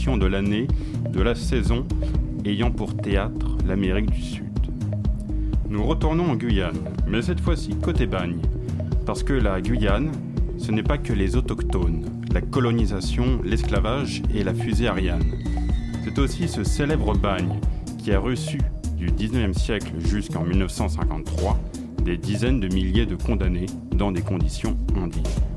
de l'année, de la saison, ayant pour théâtre l'Amérique du Sud. Nous retournons en Guyane, mais cette fois-ci côté bagne, parce que la Guyane, ce n'est pas que les autochtones, la colonisation, l'esclavage et la fusée Ariane. C'est aussi ce célèbre bagne qui a reçu du 19e siècle jusqu'en 1953 des dizaines de milliers de condamnés dans des conditions indignes.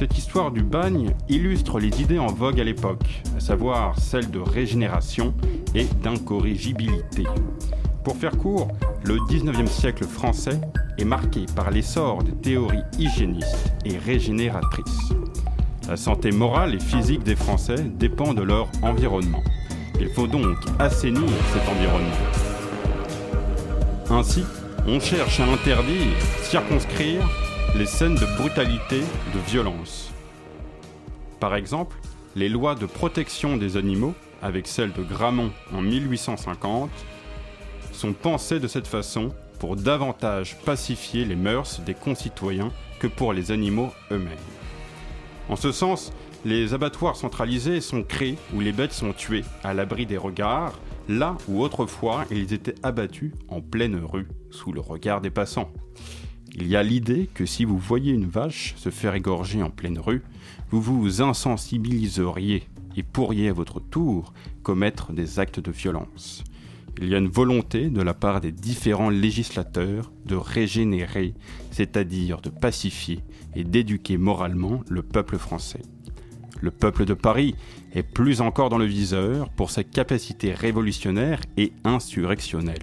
Cette histoire du bagne illustre les idées en vogue à l'époque, à savoir celles de régénération et d'incorrigibilité. Pour faire court, le 19e siècle français est marqué par l'essor des théories hygiénistes et régénératrices. La santé morale et physique des Français dépend de leur environnement. Il faut donc assainir cet environnement. Ainsi, on cherche à interdire, circonscrire les scènes de brutalité, de violence. Par exemple, les lois de protection des animaux, avec celles de Gramont en 1850, sont pensées de cette façon pour davantage pacifier les mœurs des concitoyens que pour les animaux eux-mêmes. En ce sens, les abattoirs centralisés sont créés où les bêtes sont tuées à l'abri des regards, là où autrefois ils étaient abattus en pleine rue sous le regard des passants. Il y a l'idée que si vous voyez une vache se faire égorger en pleine rue, vous vous insensibiliseriez et pourriez à votre tour commettre des actes de violence. Il y a une volonté de la part des différents législateurs de régénérer, c'est-à-dire de pacifier et d'éduquer moralement le peuple français. Le peuple de Paris est plus encore dans le viseur pour sa capacité révolutionnaire et insurrectionnelle.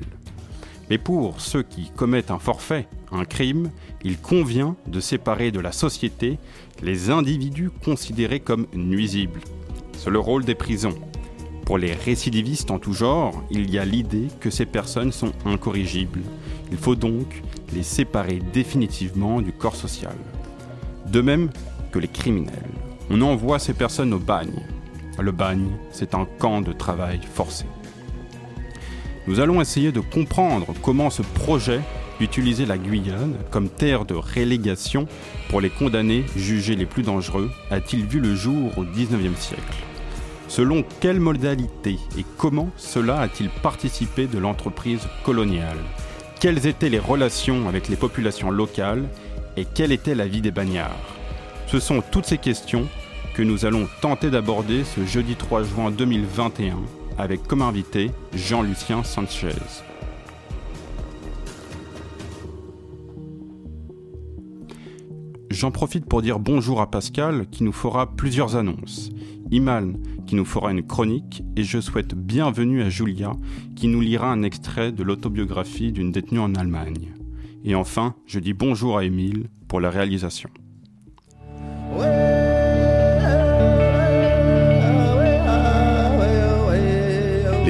Mais pour ceux qui commettent un forfait, un crime, il convient de séparer de la société les individus considérés comme nuisibles. C'est le rôle des prisons. Pour les récidivistes en tout genre, il y a l'idée que ces personnes sont incorrigibles. Il faut donc les séparer définitivement du corps social. De même que les criminels. On envoie ces personnes au bagne. Le bagne, c'est un camp de travail forcé. Nous allons essayer de comprendre comment ce projet d'utiliser la Guyane comme terre de relégation pour les condamnés jugés les plus dangereux a-t-il vu le jour au XIXe siècle. Selon quelles modalités et comment cela a-t-il participé de l'entreprise coloniale? Quelles étaient les relations avec les populations locales et quelle était la vie des bagnards? Ce sont toutes ces questions que nous allons tenter d'aborder ce jeudi 3 juin 2021 avec comme invité Jean-Lucien Sanchez. J'en profite pour dire bonjour à Pascal qui nous fera plusieurs annonces, Iman qui nous fera une chronique et je souhaite bienvenue à Julia qui nous lira un extrait de l'autobiographie d'une détenue en Allemagne. Et enfin, je dis bonjour à Émile pour la réalisation.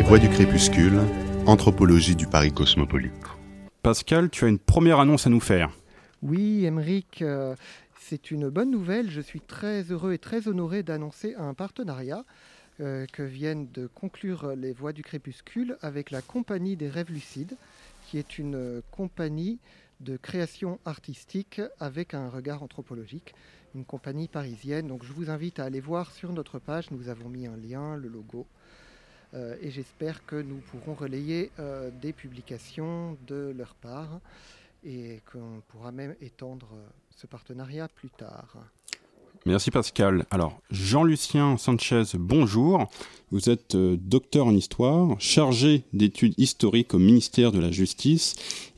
Voix du crépuscule, anthropologie du Paris cosmopolite. Pascal, tu as une première annonce à nous faire. Oui, Emeric, euh, c'est une bonne nouvelle. Je suis très heureux et très honoré d'annoncer un partenariat euh, que viennent de conclure les voix du crépuscule avec la Compagnie des rêves lucides, qui est une compagnie de création artistique avec un regard anthropologique, une compagnie parisienne. Donc je vous invite à aller voir sur notre page, nous avons mis un lien, le logo. Euh, et j'espère que nous pourrons relayer euh, des publications de leur part et qu'on pourra même étendre euh, ce partenariat plus tard. Merci Pascal. Alors, Jean-Lucien Sanchez, bonjour. Vous êtes docteur en histoire, chargé d'études historiques au ministère de la Justice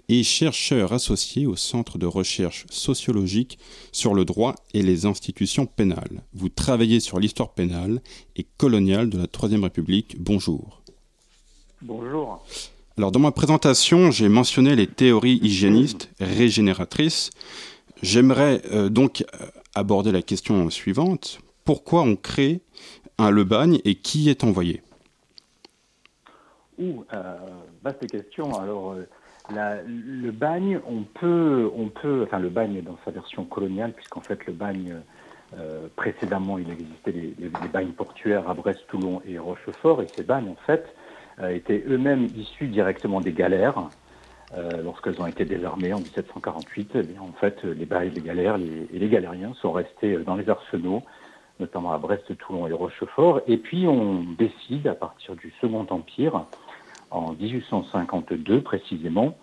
et chercheur associé au Centre de recherche sociologique sur le droit et les institutions pénales. Vous travaillez sur l'histoire pénale et coloniale de la Troisième République. Bonjour. Bonjour. Alors dans ma présentation, j'ai mentionné les théories hygiénistes régénératrices. J'aimerais euh, donc euh, aborder la question suivante. Pourquoi on crée un le bagne et qui est envoyé? Ouh, euh, vaste question. Alors, le bagne, on peut, on peut, enfin le bagne dans sa version coloniale, puisqu'en fait le bagne euh, précédemment il existait les, bagnes portuaires à Brest, Toulon et Rochefort, et ces bagnes en fait euh, étaient eux-mêmes issus directement des galères. lorsqu'elles ont été désarmées en 1748, eh bien, en fait, les bails, les galères et les galériens sont restés dans les arsenaux, notamment à Brest, Toulon et Rochefort. Et puis on décide, à partir du Second Empire, en 1852 précisément,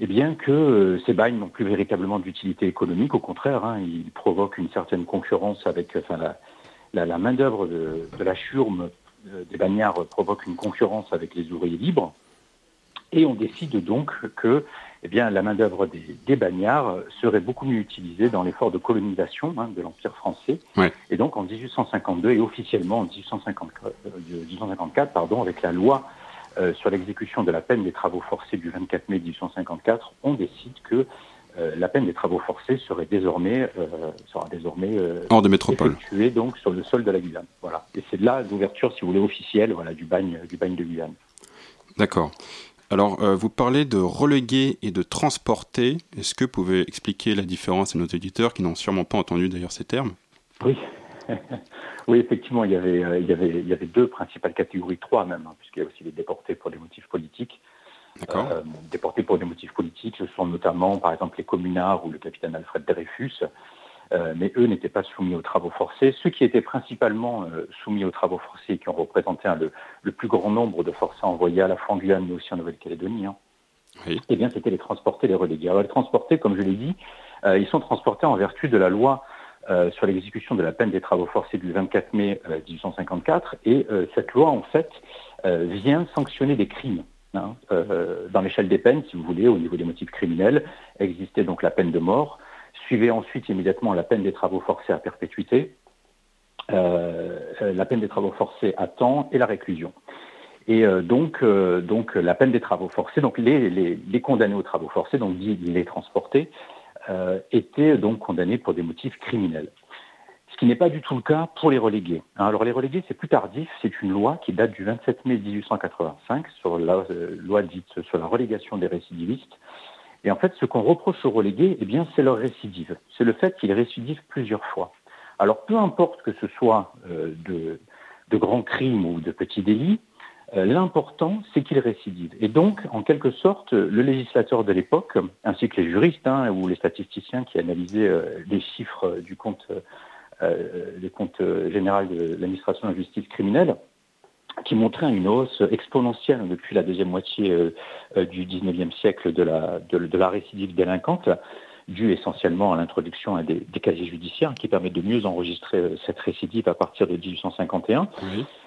eh bien que euh, ces bails n'ont plus véritablement d'utilité économique. Au contraire, hein, ils provoquent une certaine concurrence avec enfin, la, la, main-d'œuvre de, la churme euh, des bagnards provoque une concurrence avec les ouvriers libres. Et on décide donc que eh bien, la main-d'œuvre des, bagnards serait beaucoup mieux utilisée dans l'effort de colonisation hein, de l'Empire français. Et donc en 1852 et officiellement en 1854, 1854 euh, pardon, avec la loi euh, sur l'exécution de la peine des travaux forcés du 24 mai 1854, on décide que euh, la peine des travaux forcés serait désormais, euh, sera désormais hors de métropole, effectuée donc sur le sol de la Guyane. Voilà. Et c'est là l'ouverture, si vous voulez, officielle, voilà, du bagne, du bagne de Guyane. D'accord. Alors, vous parlez de reléguer et de transporter. Est-ce que vous pouvez expliquer la différence à nos éditeurs qui n'ont sûrement pas entendu d'ailleurs ces termes? Oui. Oui, effectivement, il y, avait, euh, il, y avait, il y avait deux principales catégories, trois même, hein, puisqu'il y a aussi les déportés pour des motifs politiques. Euh, déportés pour des motifs politiques, ce sont notamment, par exemple, les communards ou le capitaine Alfred Dreyfus, euh, mais eux n'étaient pas soumis aux travaux forcés. Ceux qui étaient principalement soumis aux travaux forcés et qui ont représenté le, plus grand nombre de forçats envoyés à la fois en Guyane, mais aussi en Nouvelle-Calédonie, hein, eh bien, c'était les transportés, les relégués. Alors, les transportés, comme je l'ai dit, ils sont transportés en vertu de la loi sur l'exécution de la peine des travaux forcés du 24 mai 1854. Euh, et euh, cette loi, en fait, vient sanctionner des crimes. Hein. dans l'échelle des peines, si vous voulez, au niveau des motifs criminels, existait donc la peine de mort, suivait ensuite immédiatement la peine des travaux forcés à perpétuité, la peine des travaux forcés à temps et la réclusion. Et donc, donc la peine des travaux forcés, donc les, les, condamnés aux travaux forcés, donc les transportés, euh, étaient donc condamnés pour des motifs criminels. Ce qui n'est pas du tout le cas pour les relégués. Hein, alors les relégués, c'est plus tardif, c'est une loi qui date du 27 mai 1885 sur la euh, loi dite sur la relégation des récidivistes. Et en fait, ce qu'on reproche aux relégués, eh bien, c'est leur récidive. C'est le fait qu'ils récidivent plusieurs fois. Alors peu importe que ce soit euh, de, grands crimes ou de petits délits, l'important, c'est qu'il récidive. Et donc, en quelque sorte, le législateur de l'époque, ainsi que les juristes hein, ou les statisticiens qui analysaient euh, les chiffres du compte, euh, général de l'administration de la justice criminelle, qui montraient une hausse exponentielle depuis la deuxième moitié du XIXe siècle de la, récidive délinquante, dû essentiellement à l'introduction des, des, casiers judiciaires qui permettent de mieux enregistrer euh, cette récidive à partir de 1851.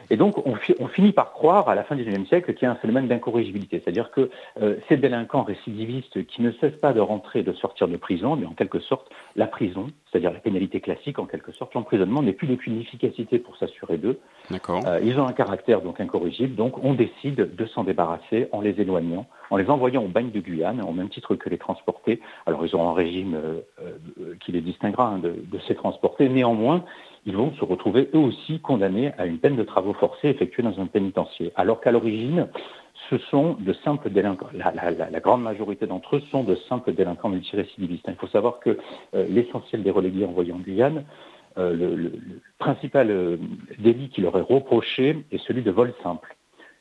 Et donc, on, on, finit par croire, à la fin du XIXe siècle, qu'il y a un phénomène d'incorrigibilité. C'est-à-dire que euh, ces délinquants récidivistes qui ne cessent pas de rentrer et de sortir de prison, mais en quelque sorte, la prison, c'est-à-dire la pénalité classique, en quelque sorte, l'emprisonnement n'est plus d'aucune efficacité pour s'assurer d'eux. Euh, ils ont un caractère donc incorrigible, donc on décide de s'en débarrasser en les éloignant, en les envoyant au bagne de Guyane, au même titre que les transportés. Alors ils ont un régime euh, euh, qui les distinguera hein, de, de, ces transportés. Néanmoins, ils vont se retrouver eux aussi condamnés à une peine de travaux forcés effectuée dans un pénitencier. Alors qu'à l'origine, ce sont de simples délinquants. La, grande majorité d'entre eux sont de simples délinquants multirécidivistes. Il faut savoir que l'essentiel des relégués envoyés en Guyane euh, le, principal euh, délit qui leur est reproché est celui de vol simple.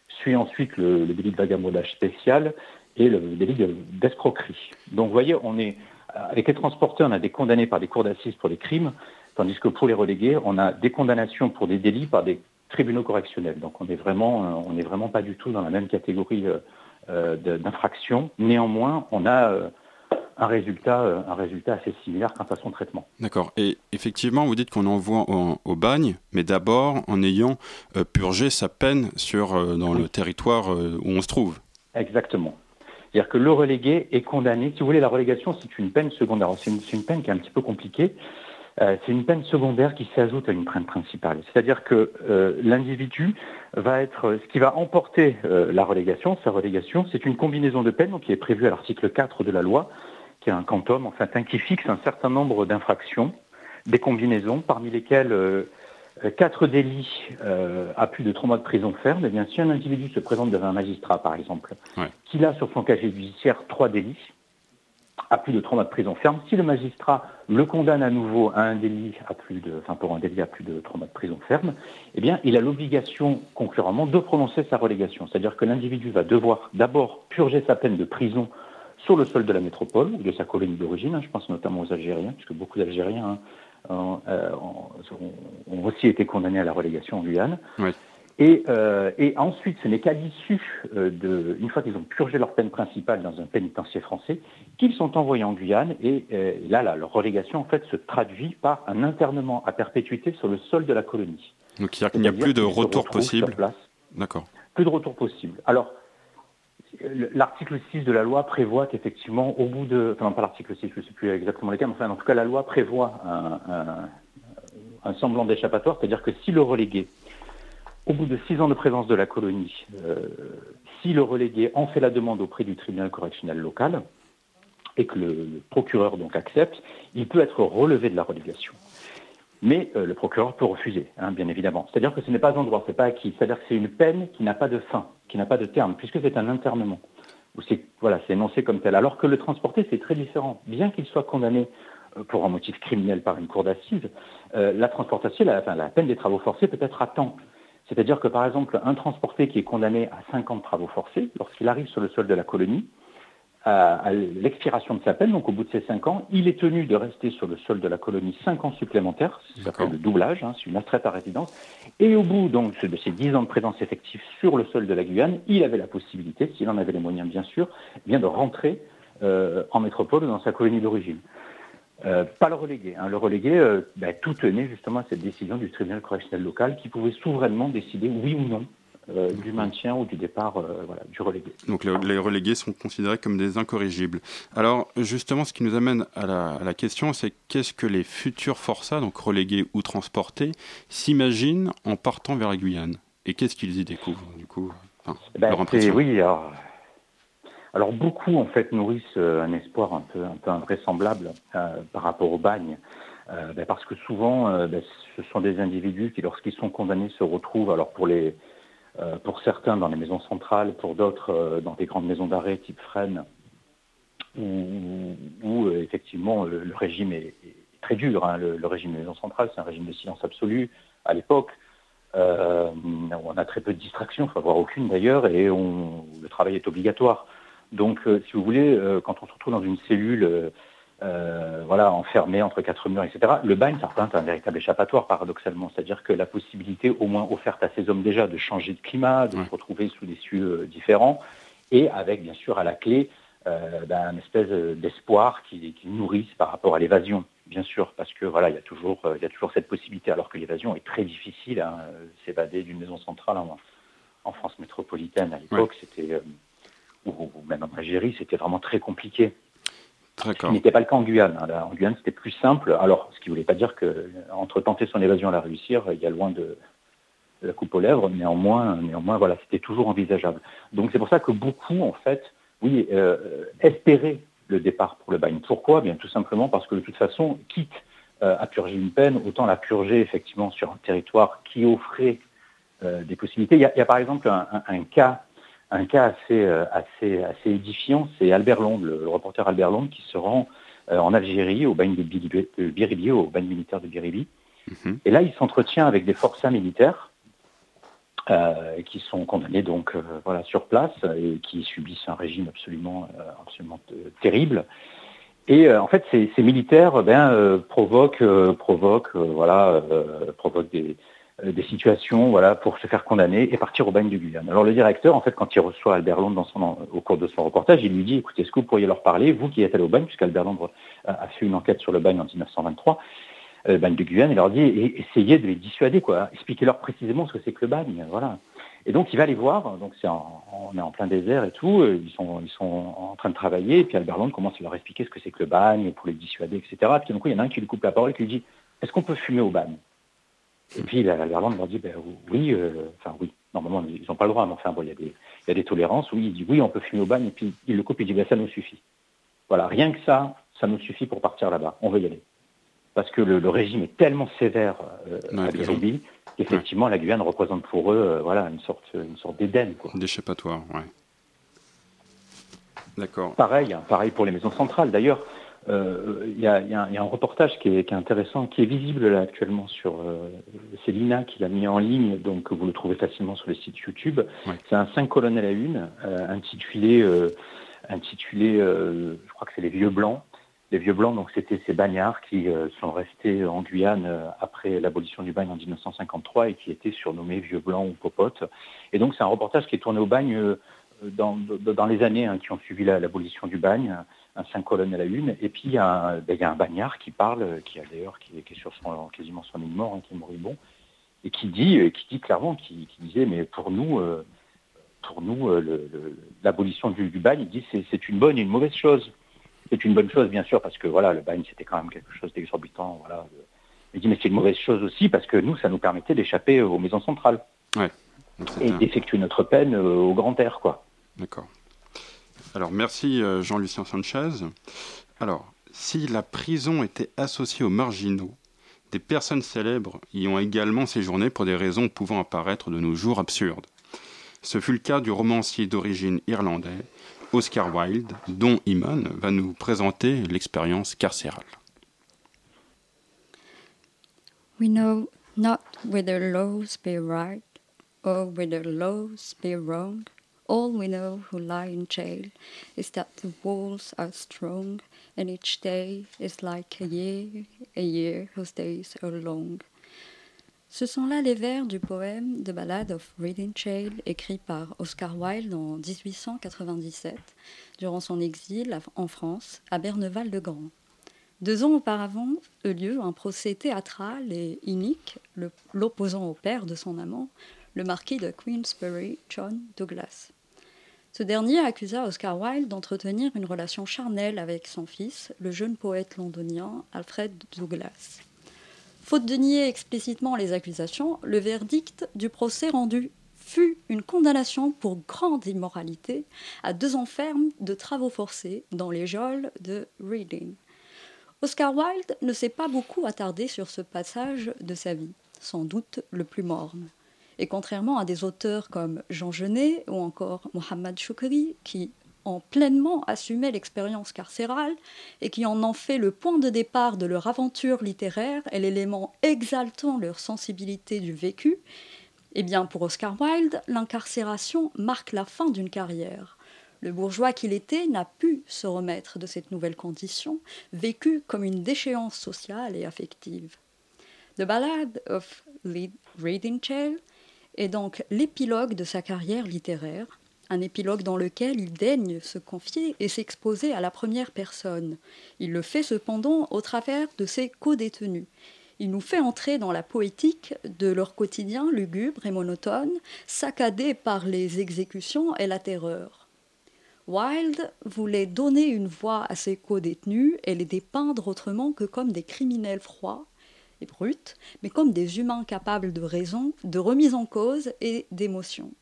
Suit ensuite le, délit de vagabondage spécial et le délit d'escroquerie. Donc vous voyez, on est avec les transporteurs, on a des condamnés par des cours d'assises pour des crimes, tandis que pour les relégués, on a des condamnations pour des délits par des tribunaux correctionnels. Donc on n'est vraiment, euh, on vraiment pas du tout dans la même catégorie d'infraction. Néanmoins, on a un résultat, euh, un résultat assez similaire quant à son traitement. D'accord. Et effectivement, vous dites qu'on envoie au, bagne, mais d'abord en ayant euh, purgé sa peine sur, euh, dans le territoire où on se trouve. Exactement. C'est-à-dire que le relégué est condamné. Si vous voulez, la relégation, c'est une peine secondaire. C'est une, une, peine qui est un petit peu compliquée. C'est une peine secondaire qui s'ajoute à une peine principale. C'est-à-dire que l'individu va être, ce qui va emporter la relégation, sa relégation, c'est une combinaison de peines qui est prévue à l'article 4 de la loi, qui est un quantum, enfin, qui fixe un certain nombre d'infractions, des combinaisons, parmi lesquelles euh, quatre délits euh, à plus de trois mois de prison ferme. Eh bien, si un individu se présente devant un magistrat, par exemple, qu'il a sur son casier judiciaire trois délits, à plus de trois mois de prison ferme, si le magistrat le condamne à nouveau à un délit à plus de, enfin pour un délit à plus de trois mois de prison ferme, eh bien, il a l'obligation concurremment de prononcer sa relégation. C'est-à-dire que l'individu va devoir d'abord purger sa peine de prison sur le sol de la métropole ou de sa colonie d'origine. Hein, je pense notamment aux Algériens, puisque beaucoup d'Algériens hein, ont, aussi été condamnés à la relégation en Guyane. Et, et, ensuite, ce n'est qu'à l'issue de, une fois qu'ils ont purgé leur peine principale dans un pénitencier français, qu'ils sont envoyés en Guyane. Et, là, là, leur relégation en fait se traduit par un internement à perpétuité sur le sol de la colonie. Donc il n'y a, plus de retour possible. D'accord. Plus de retour possible. Alors, l'article 6 de la loi prévoit qu'effectivement, au bout de. Enfin, pas l'article 6, je ne sais plus exactement les termes, enfin, en tout cas, la loi prévoit un, semblant d'échappatoire, c'est-à-dire que si le relégué, au bout de six ans de présence de la colonie, euh, si le relégué en fait la demande auprès du tribunal correctionnel local, et que le, procureur donc accepte, il peut être relevé de la relégation. Mais euh, le procureur peut refuser, hein, bien évidemment. C'est-à-dire que ce n'est pas un droit, c'est pas acquis. C'est-à-dire que c'est une peine qui n'a pas de fin, qui n'a pas de terme, puisque c'est un internement. c'est voilà, c'est énoncé comme tel. Alors que le transporter, c'est très différent. Bien qu'il soit condamné euh, pour un motif criminel par une cour d'assises, la transportation, la, la peine des travaux forcés peut être à temps. C'est-à-dire que, par exemple, un transporté qui est condamné à 5 ans de travaux forcés, lorsqu'il arrive sur le sol de la colonie, à, l'expiration de sa peine, donc au bout de ces cinq ans, il est tenu de rester sur le sol de la colonie cinq ans supplémentaires, ça s'appelle le doublage, hein, c'est une astreinte à résidence, et au bout donc de ces dix ans de présence effective sur le sol de la Guyane, il avait la possibilité, s'il en avait les moyens bien sûr, eh bien de rentrer euh, en métropole dans sa colonie d'origine. Euh, pas le relégué. Hein. Le relégué, euh, ben, tout tenait justement à cette décision du tribunal correctionnel local qui pouvait souverainement décider oui ou non euh, du maintien ou du départ voilà, du relégué. Donc les, relégués sont considérés comme des incorrigibles. Alors justement, ce qui nous amène à la, question, c'est qu'est-ce que les futurs forçats, donc relégués ou transportés, s'imaginent en partant vers la Guyane? Et qu'est-ce qu'ils y découvrent du coup? Ben, Oui, alors, beaucoup en fait nourrissent euh, un espoir un peu, invraisemblable par rapport au bagne. Ben, parce que souvent, ben, ce sont des individus qui, lorsqu'ils sont condamnés, se retrouvent, alors pour les, euh, pour certains dans les maisons centrales, pour d'autres euh, dans des grandes maisons d'arrêt type Fresnes, où, euh, effectivement le, régime est, très dur. Hein. Le, régime des maisons centrales, c'est un régime de silence absolu à l'époque. on a très peu de distractions, faut avoir aucune d'ailleurs, et le travail est obligatoire. Donc, si vous voulez, quand on se retrouve dans une cellule euh, voilà, enfermé entre quatre murs, etc. Le bagne, ça représente un véritable échappatoire, paradoxalement. C'est-à-dire que la possibilité, au moins offerte à ces hommes déjà, de changer de climat, de se retrouver sous des cieux euh, différents, et avec, bien sûr, à la clé, euh, ben, une espèce d'espoir qui, qui nourrisse par rapport à l'évasion, bien sûr, parce que voilà, il y a toujours, il y a toujours cette possibilité, alors que l'évasion est très difficile. Hein, S'évader d'une maison centrale en, France métropolitaine à l'époque, c'était, ou, même en Algérie, c'était vraiment très compliqué. Ce n'était pas le cas en Guyane. Hein. En Guyane, c'était plus simple. Alors, ce qui ne voulait pas dire que entre tenter son évasion et la réussir, il y a loin de, la coupe aux lèvres. Néanmoins, néanmoins, voilà, c'était toujours envisageable. Donc, c'est pour ça que beaucoup, en fait, oui, euh, espéraient le départ pour le bagne. Pourquoi? Bien, tout simplement parce que de toute façon, quitte euh, à purger une peine, autant la purger effectivement sur un territoire qui offrait euh, des possibilités. Il y, a, par exemple un cas un cas assez, euh, assez, assez édifiant, c'est Albert Londres, le, reporter Albert Londres, qui se rend euh, en Algérie, au bagne de, Biribi, au bagne militaire de Biribi. Mhm. Et là, il s'entretient avec des forçats militaires euh, qui sont condamnés donc voilà sur place et qui subissent un régime absolument absolument terrible. Et en fait, ces, militaires ben, provoquent provoquent voilà provoquent des des situations voilà, pour se faire condamner et partir au bagne de Guyane. Alors le directeur, en fait, quand il reçoit Albert Londres au cours de son reportage, il lui dit, écoutez, est-ce que vous pourriez leur parler, vous qui êtes allé au bagne, puisqu'Albert Londres a fait une enquête sur le bagne en 1923, le euh, bagne de Guyane, il leur dit, essayez de les dissuader, quoi. Expliquez-leur précisément ce que c'est que le bagne, voilà. Et donc il va les voir, donc on est en plein désert et tout, euh, ils sont, ils sont en train de travailler, et puis Albert Londres commence à leur expliquer ce que c'est que le bagne, pour les dissuader, etc. Puis d'un coup, il y en a un qui lui coupe la parole et qui lui dit, est-ce qu'on peut fumer au bagne? Et puis l'Irlande leur dit ben, oui, euh, enfin oui, normalement ils n'ont pas le droit, mais enfin bon, il y, a des, il y a des tolérances. Oui, il dit oui, on peut fumer au bagne, et puis il le coupe et dit ben, ça nous suffit. Voilà, rien que ça, ça nous suffit pour partir là-bas. On veut y aller. Parce que le, régime est tellement sévère euh, à Biribi qu'effectivement la Guyane représente pour eux euh, voilà, une sorte, une sorte d'Éden. D'échappatoire, ouais. D'accord. Pareil, hein, pareil pour les maisons centrales. D'ailleurs, il y, a, un reportage qui est, intéressant, qui est visible là actuellement sur euh, c'est Lina qui l'a mis en ligne, donc vous le trouvez facilement sur le site YouTube. C'est un 5 colonnes à la une, euh, intitulé intitulé, je crois que c'est Les Vieux Blancs. Les Vieux Blancs, donc c'était ces bagnards qui sont restés en Guyane après l'abolition du bagne en 1953 et qui étaient surnommés Vieux Blancs ou Popotes. Et donc c'est un reportage qui est tourné au bagne dans, dans, les années hein, qui ont suivi l'abolition du bagne un cinq colonnes à la une, et puis il y, a un, ben, y a un bagnard qui parle, qui a d'ailleurs qui, qui, est sur son, quasiment son lit mort, hein, qui est moribond, et qui dit, euh, qui dit clairement, qui, qui disait, mais pour nous, euh, pour nous, euh, l'abolition du, du, bagne, il dit c'est une bonne et une mauvaise chose. C'est une bonne chose, bien sûr, parce que voilà, le bagne c'était quand même quelque chose d'exorbitant, voilà. Il dit mais c'est une mauvaise chose aussi parce que nous, ça nous permettait d'échapper aux maisons centrales ouais, et d'effectuer notre peine au grand air, quoi. D'accord. Alors merci euh, Jean-Lucien Sanchez. Alors, si la prison était associée aux marginaux, des personnes célèbres y ont également séjourné pour des raisons pouvant apparaître de nos jours absurdes. Ce fut le cas du romancier d'origine irlandais Oscar Wilde, dont Iman va nous présenter l'expérience carcérale. We know not whether laws be right or whether laws be wrong. All we know who lie in jail is that the walls are strong, and each day is like a year, a year whose days are long. Ce sont là les vers du poème The Ballad of Reading Jail, écrit par Oscar Wilde en 1897, durant son exil en France, à Berneval-le-Grand. Deux ans auparavant eut lieu un procès théâtral et inique, l'opposant au père de son amant, le marquis de Queensbury, John Douglas. Ce dernier accusa Oscar Wilde d'entretenir une relation charnelle avec son fils, le jeune poète londonien Alfred Douglas. Faute de nier explicitement les accusations, le verdict du procès rendu fut une condamnation pour grande immoralité à deux ans fermes de travaux forcés dans les geôles de Reading. Oscar Wilde ne s'est pas beaucoup attardé sur ce passage de sa vie, sans doute le plus morne. Et contrairement à des auteurs comme Jean Genet ou encore Mohamed Choukri, qui ont pleinement assumé l'expérience carcérale et qui en ont fait le point de départ de leur aventure littéraire et l'élément exaltant leur sensibilité du vécu, eh bien pour Oscar Wilde, l'incarcération marque la fin d'une carrière. Le bourgeois qu'il était n'a pu se remettre de cette nouvelle condition, vécue comme une déchéance sociale et affective. The Ballad of Reading Chair est donc l'épilogue de sa carrière littéraire, un épilogue dans lequel il daigne se confier et s'exposer à la première personne. Il le fait cependant au travers de ses co-détenus. Il nous fait entrer dans la poétique de leur quotidien lugubre et monotone, saccadé par les exécutions et la terreur. Wilde voulait donner une voix à ses co-détenus et les dépeindre autrement que comme des criminels froids, et brutes, mais comme des humains capables de raison, de remise en cause et d'émotion.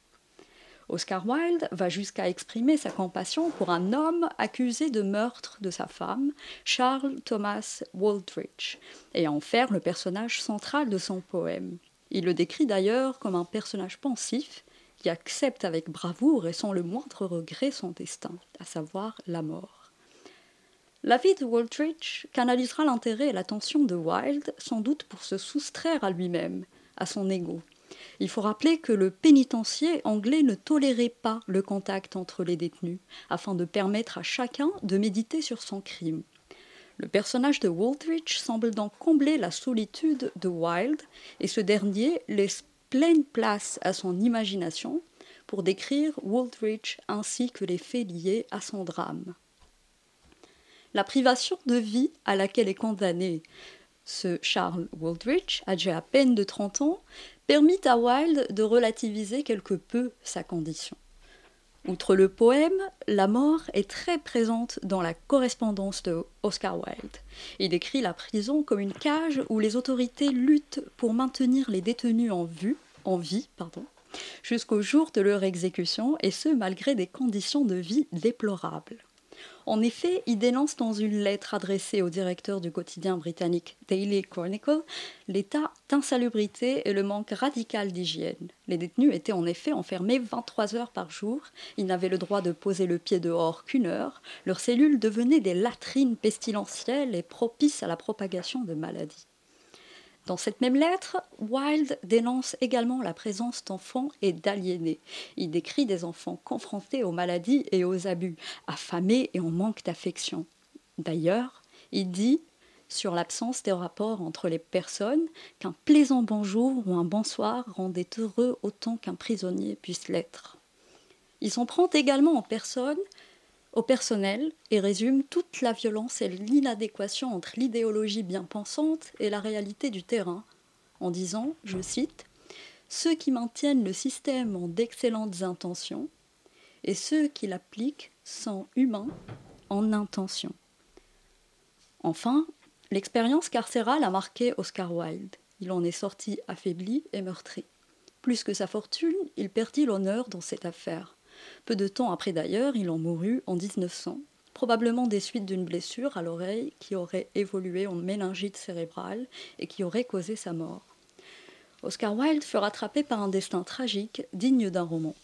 Oscar Wilde va jusqu'à exprimer sa compassion pour un homme accusé de meurtre de sa femme, Charles Thomas Waldrich, et en faire le personnage central de son poème. Il le décrit d'ailleurs comme un personnage pensif qui accepte avec bravoure et sans le moindre regret son destin, à savoir la mort. La vie de Waldrich canalisera l'intérêt et l'attention de Wilde, sans doute pour se soustraire à lui-même, à son ego. Il faut rappeler que le pénitencier anglais ne tolérait pas le contact entre les détenus, afin de permettre à chacun de méditer sur son crime. Le personnage de Waldrich semble donc combler la solitude de Wilde, et ce dernier laisse pleine place à son imagination pour décrire Waldrich ainsi que les faits liés à son drame. La privation de vie à laquelle est condamné ce Charles Waldrich, âgé à peine de 30 ans, permit à Wilde de relativiser quelque peu sa condition. Outre le poème, la mort est très présente dans la correspondance de Oscar Wilde. Il décrit la prison comme une cage où les autorités luttent pour maintenir les détenus en vie, jusqu'au jour de leur exécution, et ce malgré des conditions de vie déplorables. En effet, il dénonce dans une lettre adressée au directeur du quotidien britannique Daily Chronicle l'état d'insalubrité et le manque radical d'hygiène. Les détenus étaient en effet enfermés 23 heures par jour, ils n'avaient le droit de poser le pied dehors qu'une heure, leurs cellules devenaient des latrines pestilentielles et propices à la propagation de maladies. Dans cette même lettre, Wilde dénonce également la présence d'enfants et d'aliénés. Il décrit des enfants confrontés aux maladies et aux abus, affamés et en manque d'affection. D'ailleurs, il dit sur l'absence des rapports entre les personnes qu'un plaisant bonjour ou un bonsoir rendait heureux autant qu'un prisonnier puisse l'être. Il s'en prend également en personne au personnel et résume toute la violence et l'inadéquation entre l'idéologie bien pensante et la réalité du terrain, en disant, je cite, Ceux qui maintiennent le système ont d'excellentes intentions, et ceux qui l'appliquent sont humains en intention. Enfin, l'expérience carcérale a marqué Oscar Wilde. Il en est sorti affaibli et meurtri. Plus que sa fortune, il perdit l'honneur dans cette affaire. Peu de temps après d'ailleurs, il en mourut en 1900, probablement des suites d'une blessure à l'oreille qui aurait évolué en méningite cérébrale et qui aurait causé sa mort. Oscar Wilde fut rattrapé par un destin tragique digne d'un roman.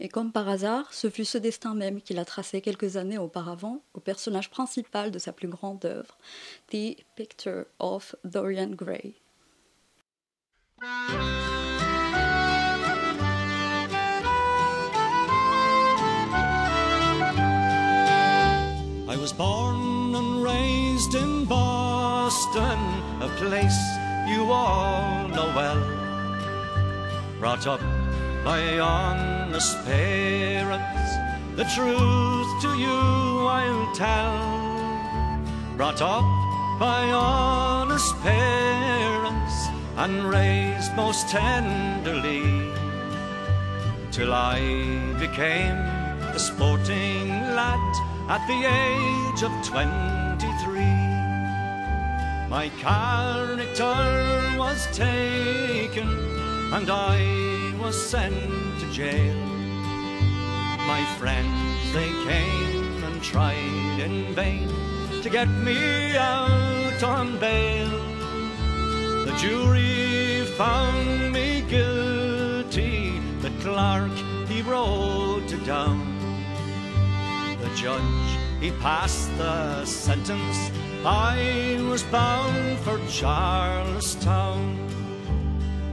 Et comme par hasard, ce fut ce destin même qu'il a tracé quelques années auparavant au personnage principal de sa plus grande œuvre, The Picture of Dorian Gray. Was born and raised in Boston, a place you all know well. Brought up by honest parents, the truth to you I'll tell. Brought up by honest parents and raised most tenderly till I became a sporting lad at the age of 23. My character was taken and I was sent to jail. My friends, they came and tried in vain to get me out on bail. The jury found me guilty, the clerk, he wrote it down judge, he passed the sentence. I was bound for Charlestown.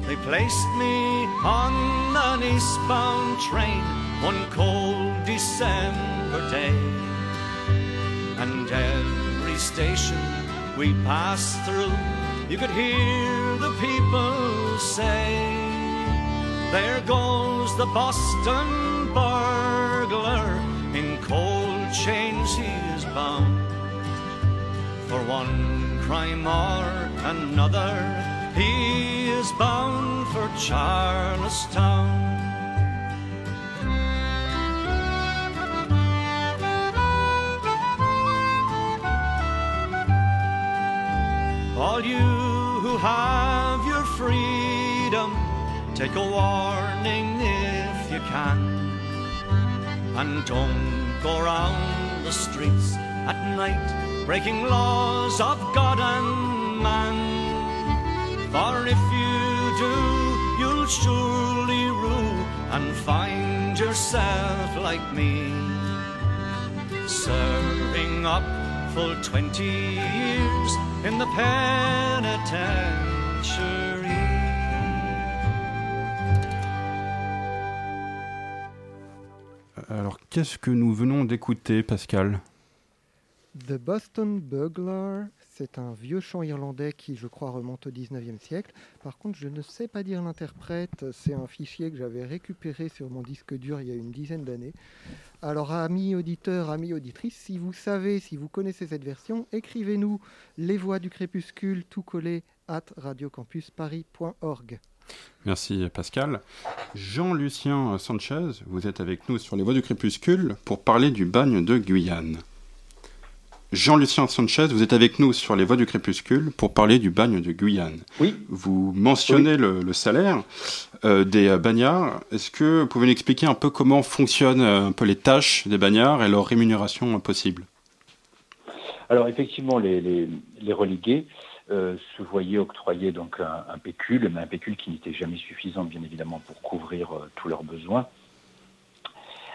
They placed me on an eastbound train one cold December day. And every station we passed through, you could hear the people say, There goes the Boston burglar in cold chains he is bound. For one crime or another, he is bound for Charlestown. All you who have your freedom, take a warning if you can. And don't go round the streets at night, breaking laws of God and man. For if you do, you'll surely rue and find yourself like me, serving up full twenty years in the penitentiary. Alors, qu'est-ce que nous venons d'écouter, Pascal? The Boston Burglar, c'est un vieux chant irlandais qui, je crois, remonte au 19e siècle. Par contre, je ne sais pas dire l'interprète. C'est un fichier que j'avais récupéré sur mon disque dur il y a une dizaine d'années. Alors, amis auditeurs, amis auditrices, si vous savez, si vous connaissez cette version, écrivez-nous les voix du crépuscule tout collé at radiocampusparis.org. Merci Pascal. Jean-Lucien Sanchez, vous êtes avec nous sur les voies du crépuscule pour parler du bagne de Guyane. Jean-Lucien Sanchez, vous êtes avec nous sur les voies du crépuscule pour parler du bagne de Guyane. Oui. Vous mentionnez Le, salaire euh, des bagnards. Est-ce que vous pouvez nous expliquer un peu comment fonctionnent euh, un peu les tâches des bagnards et leur rémunération possible Alors effectivement, les, les relégués euh, se voyait octroyer donc un, pécule, mais un pécule qui n'était jamais suffisant, bien évidemment, pour couvrir euh, tous leurs besoins.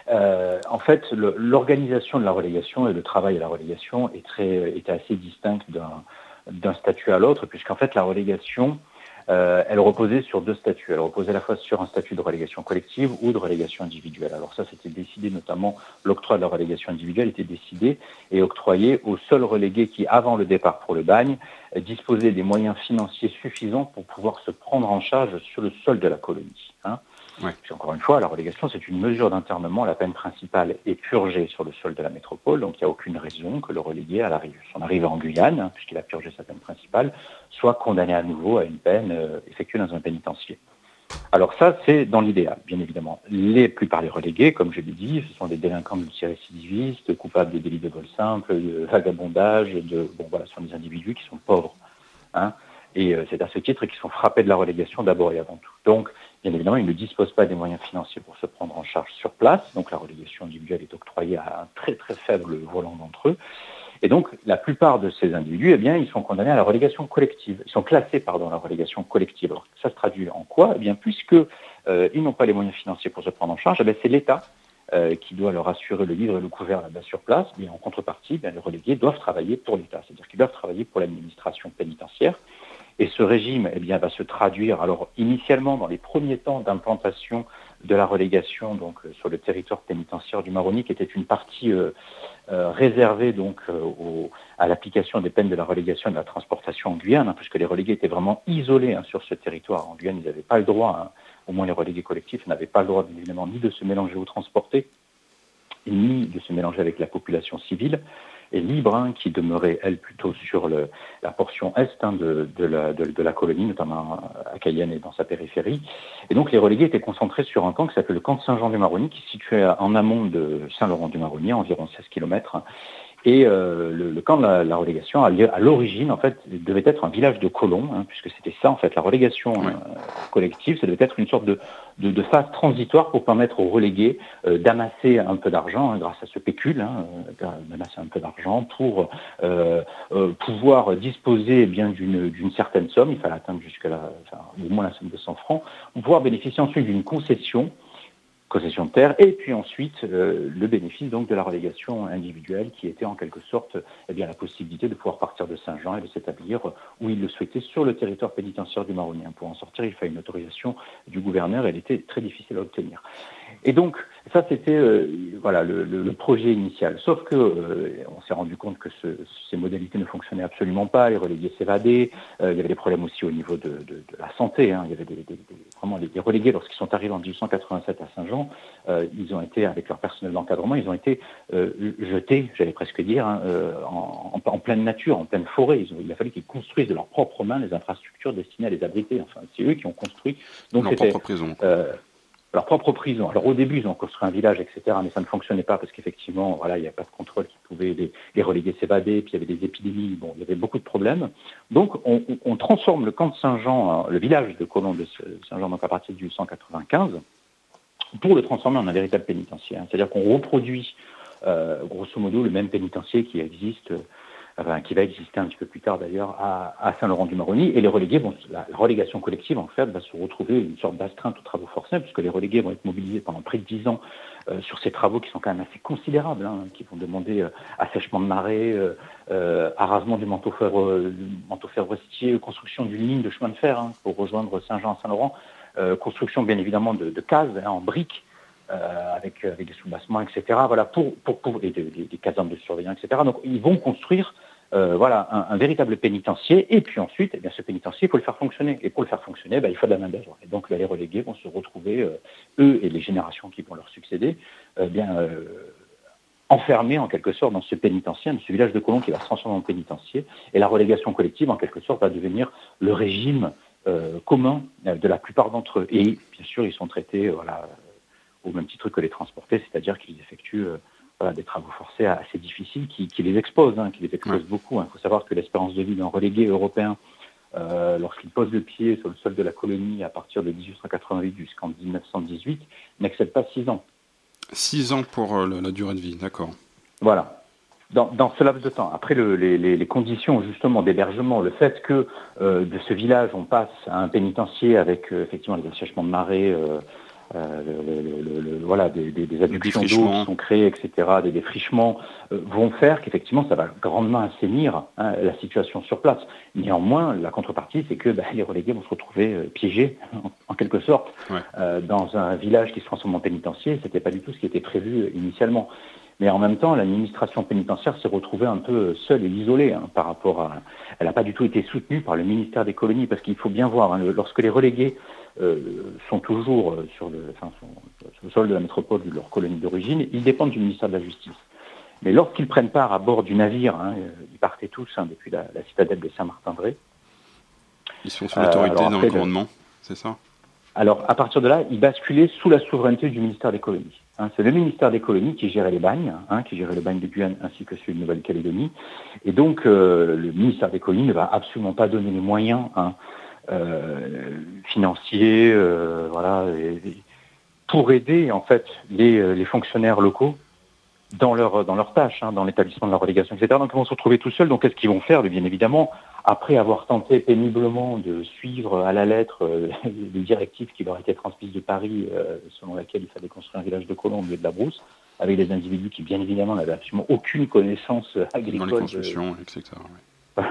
Euh, en fait, l'organisation de la relégation et le travail à la relégation est assez distincte d'un statut à l'autre, puisqu'en fait la relégation, euh, elle reposait sur deux statuts. Elle reposait à la fois sur un statut de relégation collective ou de relégation individuelle. Alors ça, c'était décidé notamment, l'octroi de la relégation individuelle était décidé et octroyé aux seuls relégués qui, avant le départ pour le bagne, disposaient des moyens financiers suffisants pour pouvoir se prendre en charge sur le sol de la colonie. Hein. Encore une fois, la relégation, c'est une mesure d'internement. La peine principale est purgée sur le sol de la métropole, donc il n'y a aucune raison que le relégué, à son arrivée en Guyane, hein, puisqu'il a purgé sa peine principale, soit condamné à nouveau à une peine euh, effectuée dans un pénitencier. Alors ça, c'est dans l'idéal, bien évidemment. Les plupart des relégués, comme je l'ai dit, ce sont des délinquants multirécidivistes, coupables de délits de vol simple, de vagabondage, de bon voilà, ce sont des individus qui sont pauvres. Hein, et euh, c'est à ce titre qu'ils sont frappés de la relégation d'abord et avant tout. Donc, bien évidemment, ils ne disposent pas des moyens financiers pour se prendre en charge sur place. Donc, la relégation individuelle est octroyée à un très très faible volant d'entre eux. Et donc, la plupart de ces individus, eh bien, ils sont condamnés à la relégation collective. Ils sont classés, pardon, à la relégation collective. Alors, ça se traduit en quoi? Eh bien, puisque euh, n'ont pas les moyens financiers pour se prendre en charge, eh c'est l'État euh, qui doit leur assurer le livre et le couvert là-bas sur place. Mais en contrepartie, eh les relégués doivent travailler pour l'État, c'est-à-dire qu'ils doivent travailler pour l'administration pénitentiaire. Et ce régime eh bien, va se traduire, alors initialement dans les premiers temps d'implantation de la relégation donc, euh, sur le territoire pénitentiaire du Maroni, qui était une partie euh, euh, réservée donc, au, à l'application des peines de la relégation et de la transportation en Guyane, hein, puisque les relégués étaient vraiment isolés hein, sur ce territoire. En Guyane, ils n'avaient pas le droit, hein, au moins les relégués collectifs, n'avaient pas le droit évidemment ni de se mélanger ou transporter, ni de se mélanger avec la population civile libre, hein, qui demeurait, elle, plutôt sur la portion est hein, de, la, colonie, notamment à Cayenne et dans sa périphérie. Et donc les relégués étaient concentrés sur un camp qui s'appelle le camp de Saint-Jean-du-Maroni, qui se situait en amont de Saint-Laurent-du-Maroni, à environ 16 km, et euh, le, le, camp de la, la relégation, à, à l'origine, en fait, devait être un village de colons, hein, puisque c'était ça, en fait, la relégation euh, collective, ça devait être une sorte de, de, de, phase transitoire pour permettre aux relégués euh, d'amasser un peu d'argent, hein, grâce à ce pécule, hein, d'amasser un peu d'argent pour pouvoir disposer eh bien d'une certaine somme, il fallait atteindre jusqu'à la, enfin, au moins la somme de 100 francs, pour pouvoir bénéficier ensuite d'une concession et puis ensuite euh, le bénéfice donc de la relégation individuelle qui était en quelque sorte eh bien, la possibilité de pouvoir partir de Saint-Jean et de s'établir où il le souhaitait sur le territoire pénitentiaire du Maronien. Pour en sortir, il fallait une autorisation du gouverneur, elle était très difficile à obtenir. Et donc, ça, c'était euh, voilà le, le, le, projet initial. Sauf que euh, on s'est rendu compte que ce, ces modalités ne fonctionnaient absolument pas. Les relégués s'évadaient. Euh, il y avait des problèmes aussi au niveau de, de, de la santé. Hein. Il y avait des, des, des vraiment les, relégués lorsqu'ils sont arrivés en 1887 à Saint-Jean, euh, ils ont été avec leur personnel d'encadrement, ils ont été euh, jetés, j'allais presque dire, hein, en, en, en, pleine nature, en pleine forêt. Ils ont, il a fallu qu'ils construisent de leurs propres mains les infrastructures destinées à les abriter. Enfin, c'est eux qui ont construit. Donc leur propre prison leur propre prison. Alors au début, ils ont construit un village, etc., mais ça ne fonctionnait pas parce qu'effectivement, voilà, il n'y a pas de contrôle qui pouvait les, relégués s'évader, puis il y avait des épidémies, bon, il y avait beaucoup de problèmes. Donc on, transforme le camp de Saint-Jean, le village de colons de Saint-Jean, donc à partir de 1895, pour le transformer en un véritable pénitencier. C'est-à-dire qu'on reproduit, euh, grosso modo, le même pénitencier qui existe enfin, qui va exister un petit peu plus tard d'ailleurs à, à Saint-Laurent-du-Maroni. Et les relégués, la, relégation collective, en fait, va se retrouver une sorte d'astreinte aux travaux forcés, puisque les relégués vont être mobilisés pendant près de dix ans euh, sur ces travaux qui sont quand même assez considérables, hein, qui vont demander euh, assèchement de marée, euh, euh arasement du manteau, fer, euh, construction d'une ligne de chemin de fer hein, pour rejoindre Saint-Jean à Saint-Laurent, euh, construction bien évidemment de, de cases hein, en briques. Euh, avec, avec des soubassements, etc. Voilà, pour, pour, et des, des, casernes de surveillants, etc. Donc, ils vont construire euh, voilà, un, véritable pénitencier. Et puis ensuite, eh bien, ce pénitencier, il faut le faire fonctionner. Et pour le faire fonctionner, ben, il faut de la main d'œuvre. Et donc, ben, les relégués vont se retrouver, euh, eux et les générations qui vont leur succéder, euh, bien enfermés en quelque sorte dans ce pénitencier, dans ce village de colons qui va se transformer en pénitencier. Et la relégation collective, en quelque sorte, va devenir le régime commun de la plupart d'entre eux. Et bien sûr, ils sont traités voilà, au même titre que les transportés, c'est-à-dire qu'ils effectuent voilà, des travaux forcés assez difficiles qui, qui les exposent, hein, qui les exposent ouais. beaucoup. Il hein. faut savoir que l'espérance de vie d'un relégué européen, euh, lorsqu'il pose le pied sur le sol de la colonie à partir de 1888 jusqu'en 1918, n'excède pas 6 ans. 6 ans pour euh, la durée de vie, d'accord. Voilà. Dans, dans, ce laps de temps, après le, les, les, conditions justement d'hébergement, le fait que euh, de ce village on passe à un pénitencier avec euh, effectivement les assèchements de marée, le, voilà, des, des, adductions d'eau qui sont créées, etc., des défrichements, vont faire qu'effectivement, ça va grandement assainir hein, la situation sur place. Néanmoins, la contrepartie, c'est que bah, les relégués vont se retrouver piégés, en, quelque sorte, dans un village qui se transforme en pénitencier. Ce n'était pas du tout ce qui était prévu initialement. Mais en même temps, l'administration pénitentiaire s'est retrouvée un peu seule et isolée hein, par rapport à. Elle n'a pas du tout été soutenue par le ministère des colonies, parce qu'il faut bien voir, hein, lorsque les relégués euh, sont toujours euh, sur le, enfin, sur le sol de la métropole de leur colonie d'origine, ils dépendent du ministère de la Justice. Mais lorsqu'ils prennent part à bord du navire, hein, euh, ils partaient tous depuis la, citadelle de Saint-Martin-Dré. Ils sont sous l'autorité d'un commandement, c'est ça? Alors, à partir de là, ils basculaient sous la souveraineté du ministère des colonies. Hein, c'est le ministère des colonies qui gérait les bagnes, hein, qui gérait le bagne de Guyane ainsi que celui de Nouvelle-Calédonie. Et donc, euh, le ministère des colonies ne va absolument pas donner les moyens hein, euh, financiers, euh, voilà, pour aider en fait les, les fonctionnaires locaux dans leur dans leurs tâches, dans l'établissement de la relégation, etc. Donc, ils vont se retrouver tout seuls. Donc, qu'est-ce qu'ils vont faire Bien évidemment, après avoir tenté péniblement de suivre à la lettre euh, les directives qui leur étaient transmises de Paris, euh, selon laquelle il fallait construire un village de colons au milieu de la brousse, avec des individus qui, bien évidemment, n'avaient absolument aucune connaissance agricole. Dans les constructions, etc.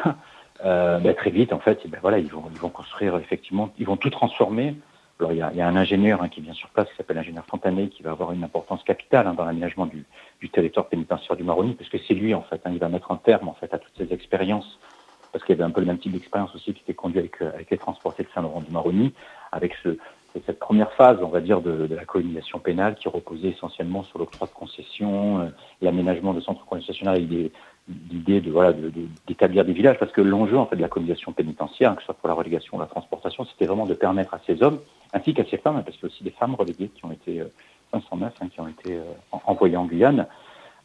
Euh, ben, très vite, en fait, ben, voilà, ils vont, ils vont construire effectivement, ils vont tout transformer. Alors, il y a, un ingénieur hein, qui vient sur place, qui s'appelle l'ingénieur Fontanet, qui va avoir une importance capitale hein, dans l'aménagement du, territoire pénitentiaire du Maroni, parce que c'est lui, en fait, hein, il va mettre un terme, en fait, à toutes ces expériences parce qu'il y avait un peu le même type d'expérience aussi qui était conduit avec, euh, avec les transportés de Saint-Laurent-du-Maroni, avec ce, cette première phase, on va dire, de, la colonisation pénale qui reposait essentiellement sur l'octroi de concessions, euh, l'aménagement de centres concessionnels avec l'idée de voilà d'établir des villages parce que l'enjeu en fait de la colonisation pénitentiaire que ce soit pour la relégation ou la transportation c'était vraiment de permettre à ces hommes ainsi qu'à ces femmes parce qu'il y a aussi des femmes reléguées qui ont été 509 euh, hein, qui ont été envoyées en Guyane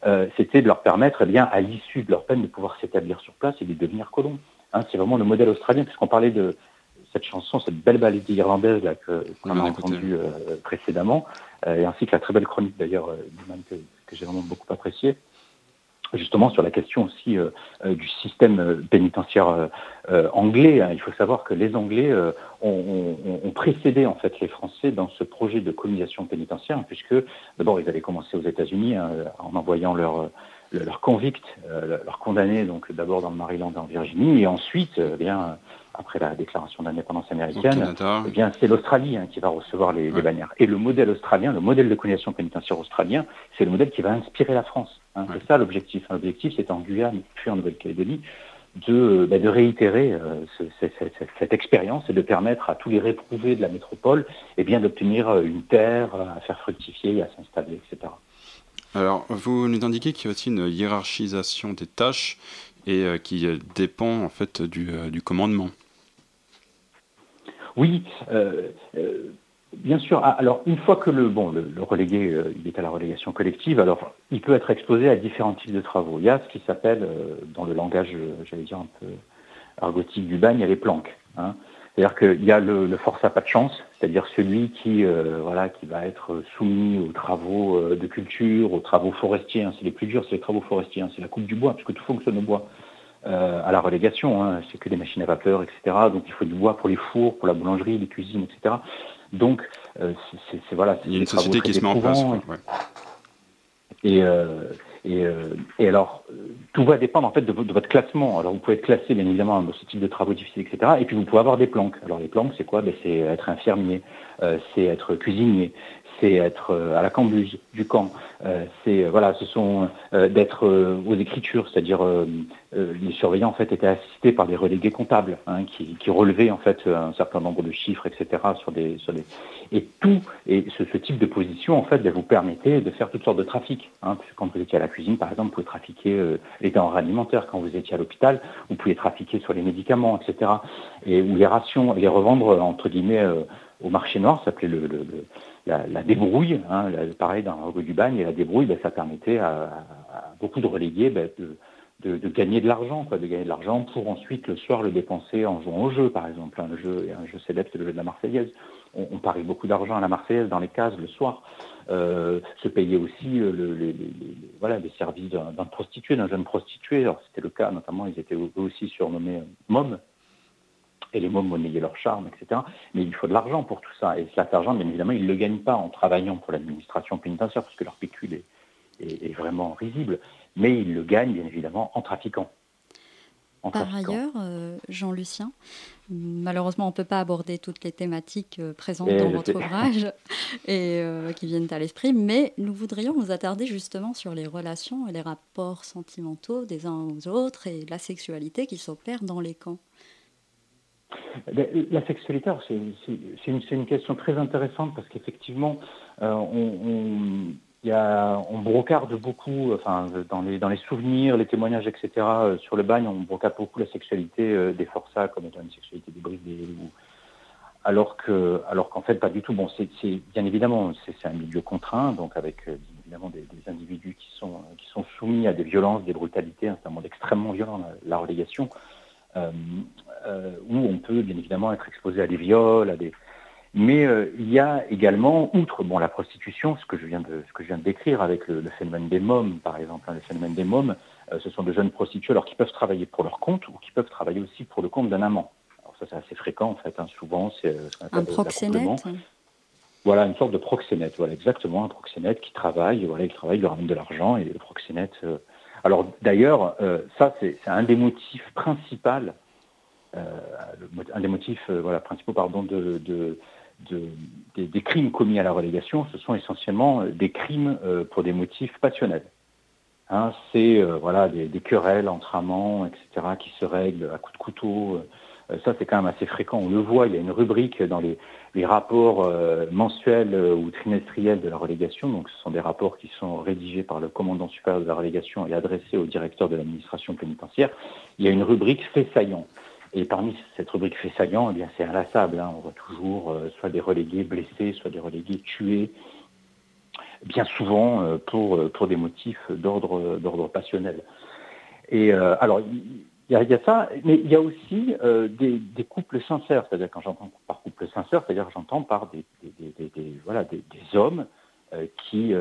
euh, c'était de leur permettre, eh bien, à l'issue de leur peine, de pouvoir s'établir sur place et de devenir colons. Hein, c'est vraiment le modèle australien, puisqu'on parlait de cette chanson, cette belle baladie irlandaise là, que, qu'on a entendue euh, précédemment, euh, et ainsi que la très belle chronique d'ailleurs que, que j'ai vraiment beaucoup appréciée justement sur la question aussi euh, euh, du système euh, pénitentiaire anglais. Hein. Il faut savoir que les Anglais ont, précédé en fait les Français dans ce projet de colonisation pénitentiaire, puisque d'abord ils avaient commencé aux États-Unis hein, en envoyant leurs leur convicts, leurs condamnés, donc d'abord dans le Maryland et en Virginie, et ensuite, eh bien après la déclaration d'indépendance américaine, eh bien, c'est l'Australie hein, qui va recevoir les, bannières. Et le modèle australien, le modèle de colonisation pénitentiaire australien, c'est le modèle qui va inspirer la France. Hein. C'est ça l'objectif. L'objectif, c'est en Guyane puis en Nouvelle-Calédonie de, bah, de réitérer euh, cette expérience et de permettre à tous les réprouvés de la métropole eh bien, d'obtenir euh, une terre à faire fructifier, à s'installer, etc. Alors, vous nous indiquez qu'il y a aussi une hiérarchisation des tâches et euh, qui dépend en fait du, du commandement. Oui, euh, euh, bien sûr. Ah, alors, une fois que le, bon, le, relégué euh, il est à la relégation collective, alors il peut être exposé à différents types de travaux. Il y a ce qui s'appelle, dans le langage, j'allais dire un peu argotique du bagne, il y a les planques. Hein. C'est-à-dire qu'il y a le, le forçat pas de chance, c'est-à-dire celui qui, voilà, qui va être soumis aux travaux de culture, aux travaux forestiers. Hein. C'est les plus durs, c'est les travaux forestiers, hein. c'est la coupe du bois, puisque tout fonctionne au bois. Euh, à la relégation. Hein. C'est que des machines à vapeur, etc. Donc il faut du bois pour les fours, pour la boulangerie, les cuisines, etc. Donc euh, c'est voilà. Il y a une société qui se met en place. Et, euh, et, et, alors, tout va dépendre en fait de, votre classement. Alors, vous pouvez être classé bien évidemment dans ce type de travaux difficiles, etc. Et puis, vous pouvez avoir des planques. Alors, les planques, c'est quoi? Ben, C'est être infirmier, c'est être cuisinier, c'est être euh, à la cambuse du camp, euh, c'est euh, voilà, ce sont d'être aux écritures, c'est-à-dire les surveillants en fait étaient assistés par des relégués comptables hein, qui, qui, relevaient en fait un certain nombre de chiffres, etc. sur des sur des et tout et ce, type de position en fait ben, vous permettait de faire toutes sortes de trafics. Hein, quand vous étiez à la cuisine par exemple, vous pouvez trafiquer les denrées alimentaires. Quand vous étiez à l'hôpital, vous pouvez trafiquer sur les médicaments, etc. Et ou les rations, les revendre entre guillemets au marché noir, ça s'appelait la, la, débrouille, hein, pareil dans le du bagne, et la débrouille, ben, ça permettait à, beaucoup de relégués ben, de, gagner de l'argent, de gagner de l'argent pour ensuite le soir le dépenser en jouant au jeu, par exemple. Un jeu, célèbre, c'est le jeu de la Marseillaise. On, parie beaucoup d'argent à la Marseillaise dans les cases le soir. Euh, se payer aussi euh, le, les, services d'un prostitué, d'un jeune prostitué. Alors c'était le cas, notamment, ils étaient aussi surnommés euh, et les mômes monnayer leur charme, etc. Mais il faut de l'argent pour tout ça. Et cet argent, bien évidemment, ils ne le gagnent pas en travaillant pour l'administration pénitentiaire, parce que leur pécule est, est, vraiment risible, mais ils le gagnent, bien évidemment, en trafiquant. Par ailleurs, euh, Jean-Lucien, malheureusement, on ne peut pas aborder toutes les thématiques euh, présentes dans votre ouvrage et euh, qui viennent à l'esprit, mais nous voudrions nous attarder justement sur les relations et les rapports sentimentaux des uns aux autres et la sexualité qui s'opère dans les camps. Ben, la sexualité, c'est une, question très intéressante parce qu'effectivement, a, on brocarde beaucoup, enfin, dans les, souvenirs, les témoignages, etc., euh, sur le bagne, on brocarde beaucoup la sexualité euh, des forçats comme étant une sexualité débridée, alors que, alors qu'en fait, pas du tout. Bon, bien évidemment, c'est, un milieu contraint, donc avec euh, évidemment des, individus qui sont, soumis à des violences, des brutalités, c'est un monde extrêmement violent, la, relégation, euh, où on peut bien évidemment être exposé à des viols, à des, mais euh, il y a également, outre bon, la prostitution, ce que je viens de, ce que je viens de décrire avec le, phénomène des mômes, par exemple, hein, le phénomène des mômes, euh, ce sont de jeunes prostituées alors qui peuvent travailler pour leur compte ou qui peuvent travailler aussi pour le compte d'un amant. Alors ça, c'est assez fréquent en fait. Hein, souvent, c'est euh, un proxénète. Voilà, une sorte de proxénète. Voilà, exactement, un proxénète qui travaille. Voilà, il travaille, il ramène de l'argent et le proxénète. Alors d'ailleurs, ça, c'est un des motifs principaux. un des motifs voilà, principaux pardon, de, de des, crimes commis à la relégation, ce sont essentiellement euh, des crimes euh, pour des motifs passionnels. Hein, c'est euh, voilà des, querelles entre amants, etc., qui se règlent à coups de couteau. Ça, c'est quand même assez fréquent. On le voit, il y a une rubrique dans les, rapports mensuels ou trimestriels de la relégation. Donc, ce sont des rapports qui sont rédigés par le commandant supérieur de la relégation et adressés au directeur de l'administration pénitentiaire. Il y a une rubrique fait saillant. Et parmi cette rubrique fait saillant, eh c'est inlassable. Hein. On voit toujours euh, soit des relégués blessés, soit des relégués tués, bien souvent euh, pour, euh, pour des motifs d'ordre d'ordre passionnel. Et alors il y, a, ça, mais il y a aussi des, des, couples sincères. C'est-à-dire quand j'entends par couple sincère, c'est-à-dire j'entends par des, voilà des, hommes qui,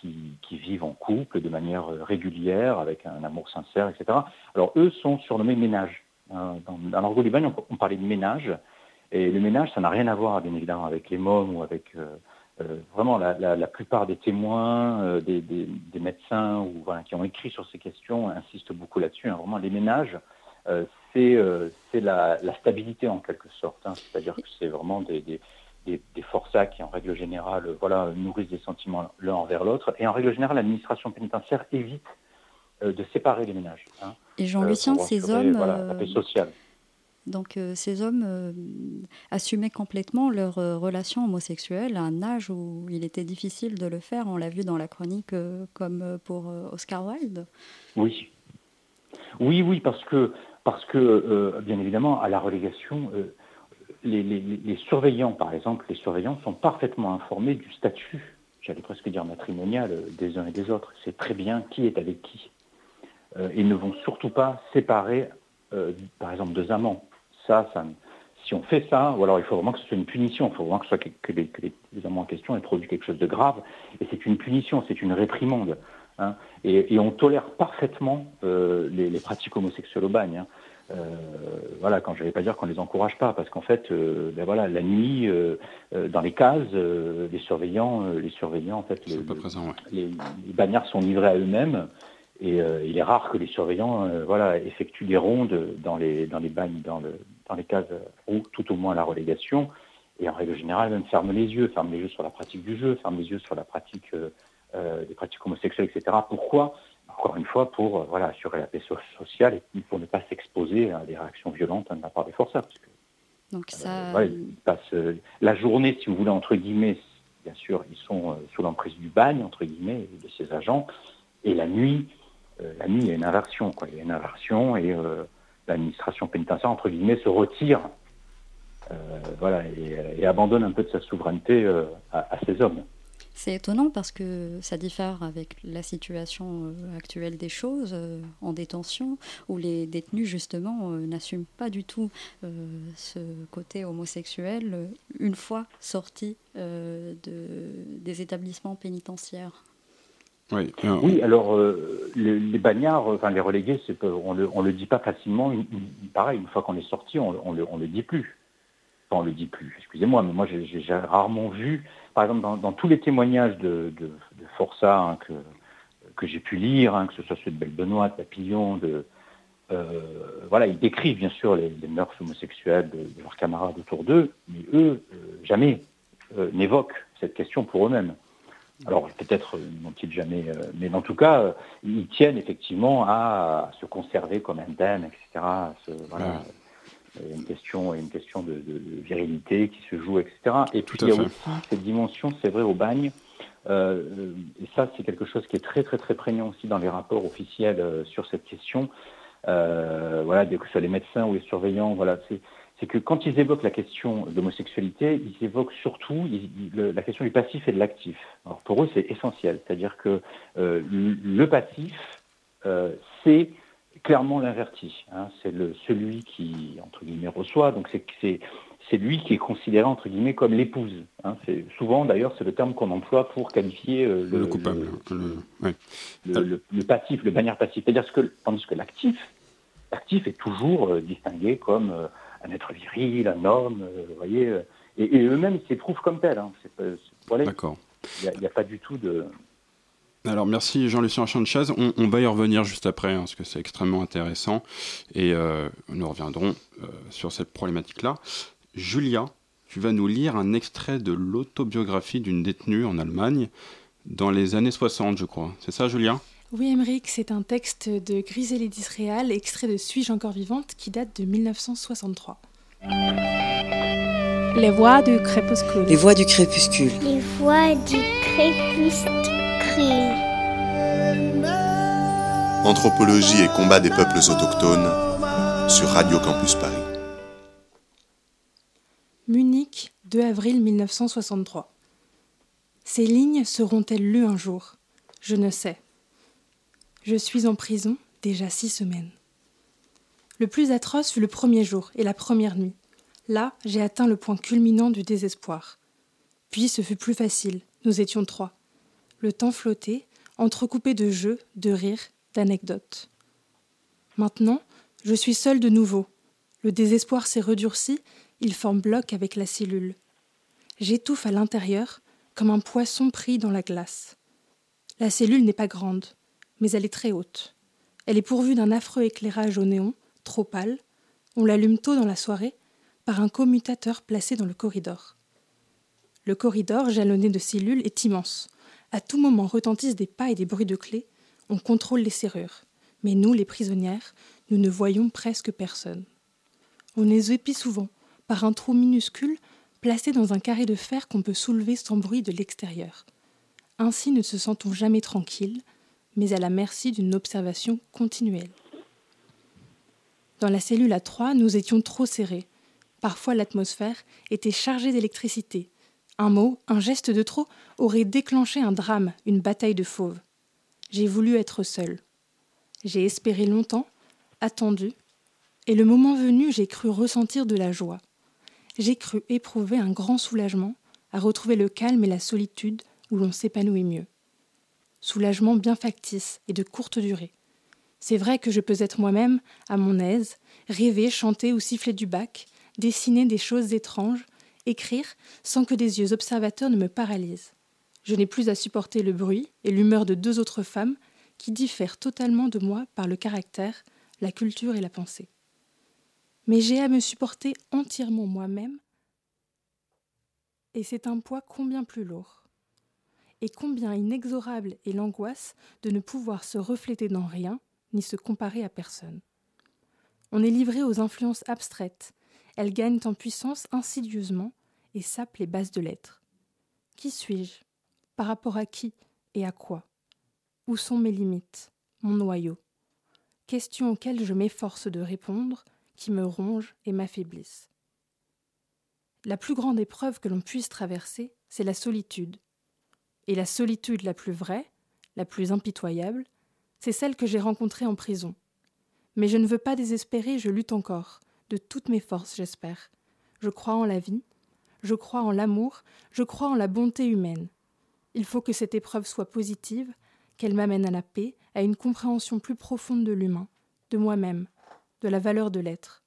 qui, qui, vivent en couple de manière régulière, avec un amour sincère, etc. Alors eux sont surnommés ménages. Euh, dans, dans l'argot on, parlait de ménage. Et le ménage, ça n'a rien à voir, bien évidemment, avec les mômes ou avec euh, euh, vraiment la, plupart des témoins, des, médecins ou qui ont écrit sur ces questions insistent beaucoup là-dessus. Hein. Vraiment, les ménages, c'est c'est la, la, stabilité en quelque sorte. Hein. C'est-à-dire que c'est vraiment des, des, des, des, forçats qui, en règle générale, voilà, nourrissent des sentiments l'un envers l'autre. Et en règle générale, l'administration pénitentiaire évite de séparer les ménages. Hein. Et Jean-Lucien, ces hommes. Voilà, la sociale. Donc euh, ces hommes euh, assumaient complètement leur euh, relation homosexuelle à un âge où il était difficile de le faire. On l'a vu dans la chronique comme pour Oscar Wilde. Oui. Oui, oui, parce que, parce que bien évidemment, à la relégation, les, les, surveillants, par exemple, les surveillants sont parfaitement informés du statut, j'allais presque dire matrimonial, des uns et des autres. C'est très bien qui est avec qui. et ne vont surtout pas séparer, par exemple, deux amants ça, si on fait ça, ou alors il faut vraiment que ce soit une punition, il faut vraiment que les, amants en question aient produit quelque chose de grave, et c'est une punition, c'est une réprimande. Hein, et, et, on tolère parfaitement euh, les, les, pratiques homosexuelles au bagne. Hein. Euh, voilà, quand je ne vais pas dire qu'on les encourage pas, parce qu'en fait, euh, ben voilà, la nuit, euh, dans les cases, les surveillants, les surveillants, en fait, les, présent, ouais. les, les, bagnards sont livrés à eux-mêmes. Et il est rare que les surveillants, voilà, effectuent des rondes dans les dans les bagnes, dans le dans les cases ou tout au moins la relégation, et en règle générale même ferme les yeux, ferme les yeux sur la pratique du jeu, ferme les yeux sur la pratique des pratiques homosexuelles, etc. Pourquoi? Encore une fois, pour euh, voilà, assurer la paix sociale et pour ne pas s'exposer à des réactions violentes de la part des forçats. Parce que, Donc euh, ça... Voilà, ils passent la journée, si vous voulez, entre guillemets, bien sûr, ils sont sous l'emprise du bagne, entre guillemets, de ces agents, et la nuit, la nuit, il y a une inversion, quoi. Il y a une inversion et l'administration pénitentiaire, entre guillemets, se retire euh, voilà, et, abandonne un peu de sa souveraineté euh, à, ces hommes. C'est étonnant parce que ça diffère avec la situation euh, actuelle des choses en détention, où les détenus justement n'assument pas du tout ce côté homosexuel une fois sortis de, des établissements pénitentiaires. Oui, oui alors les, bagnards, enfin les relégués, on le, le dit pas facilement. pareil, une fois qu'on est sorti, on, on, le, le dit plus. On le dit plus, excusez-moi, mais moi j'ai rarement vu, par exemple dans, tous les témoignages de, de, hein, que, j'ai pu lire, hein, que ce soit ceux de Belle Benoît, de Papillon, euh, voilà, ils décrivent bien sûr les, mœurs homosexuelles de, leurs camarades autour d'eux, mais eux, euh, jamais euh, n'évoquent cette question pour eux-mêmes. Alors peut-être n'ont-ils jamais, mais en tout cas, ils tiennent effectivement à, se conserver comme indemnes, etc. une question, une question de, virilité qui se joue, etc. Et puis il y a aussi cette dimension, c'est vrai, au bagne. et ça, c'est quelque chose qui est très très très prégnant aussi dans les rapports officiels sur cette question euh, voilà, que ce soit les médecins ou les surveillants, voilà, c'est que quand ils évoquent la question d'homosexualité, ils évoquent surtout la question du passif et de l'actif. Alors pour eux, c'est essentiel, c'est-à-dire que euh, le passif, euh, c'est clairement l'inverti. Hein, c'est celui qui, entre guillemets, reçoit, donc c'est c'est lui qui est considéré entre guillemets comme l'épouse. Hein. Souvent d'ailleurs c'est le terme qu'on emploie pour qualifier euh, le, coupable, le, le, passif, le bannière passif. C'est-à-dire que tandis que l'actif, l'actif est toujours euh, distingué comme euh, un être viril, un homme, vous voyez, et, eux-mêmes s'éprouvent comme tels. Hein. D'accord. Il n'y a, pas du tout de. Alors merci Jean-Lucien Sanchez, on, on, va y revenir juste après hein, parce que c'est extrêmement intéressant et nous reviendrons sur cette problématique-là. Julia, tu vas nous lire un extrait de l'autobiographie d'une détenue en Allemagne dans les années 60, je crois. C'est ça, Julia? Oui, Émeric, c'est un texte de Griselie d'Israël, extrait de Suis-je encore vivante, qui date de 1963. Les voix du crépuscule. Les voix du crépuscule. Les voix du crépuscule. Anthropologie et combat des peuples autochtones sur Radio Campus Paris. Munich, 2 avril 1963. Ces lignes seront-elles lues un jour? Je ne sais. Je suis en prison déjà six semaines. Le plus atroce fut le premier jour et la première nuit. Là, j'ai atteint le point culminant du désespoir. Puis ce fut plus facile, nous étions trois. Le temps flottait, entrecoupé de jeux, de rires, d'anecdotes. Maintenant, je suis seul de nouveau. Le désespoir s'est redurci il forme bloc avec la cellule. J'étouffe à l'intérieur comme un poisson pris dans la glace. La cellule n'est pas grande, mais elle est très haute. Elle est pourvue d'un affreux éclairage au néon, trop pâle. On l'allume tôt dans la soirée par un commutateur placé dans le corridor. Le corridor, jalonné de cellules, est immense. À tout moment retentissent des pas et des bruits de clés. On contrôle les serrures. Mais nous, les prisonnières, nous ne voyons presque personne. On est épie souvent, par un trou minuscule placé dans un carré de fer qu'on peut soulever sans bruit de l'extérieur. Ainsi ne se sent-on jamais tranquille, mais à la merci d'une observation continuelle. Dans la cellule à trois, nous étions trop serrés. Parfois l'atmosphère était chargée d'électricité. Un mot, un geste de trop aurait déclenché un drame, une bataille de fauves. J'ai voulu être seul. J'ai espéré longtemps, attendu, et le moment venu, j'ai cru ressentir de la joie j'ai cru éprouver un grand soulagement à retrouver le calme et la solitude où l'on s'épanouit mieux. Soulagement bien factice et de courte durée. C'est vrai que je peux être moi-même, à mon aise, rêver, chanter ou siffler du bac, dessiner des choses étranges, écrire sans que des yeux observateurs ne me paralysent. Je n'ai plus à supporter le bruit et l'humeur de deux autres femmes qui diffèrent totalement de moi par le caractère, la culture et la pensée mais j'ai à me supporter entièrement moi-même, et c'est un poids combien plus lourd. Et combien inexorable est l'angoisse de ne pouvoir se refléter dans rien, ni se comparer à personne. On est livré aux influences abstraites, elles gagnent en puissance insidieusement et sapent les bases de l'être. Qui suis-je? Par rapport à qui et à quoi? Où sont mes limites Mon noyau? Questions auxquelles je m'efforce de répondre qui me rongent et m'affaiblissent. La plus grande épreuve que l'on puisse traverser, c'est la solitude. Et la solitude la plus vraie, la plus impitoyable, c'est celle que j'ai rencontrée en prison. Mais je ne veux pas désespérer, je lutte encore, de toutes mes forces, j'espère. Je crois en la vie, je crois en l'amour, je crois en la bonté humaine. Il faut que cette épreuve soit positive, qu'elle m'amène à la paix, à une compréhension plus profonde de l'humain, de moi-même, de la valeur de l'être.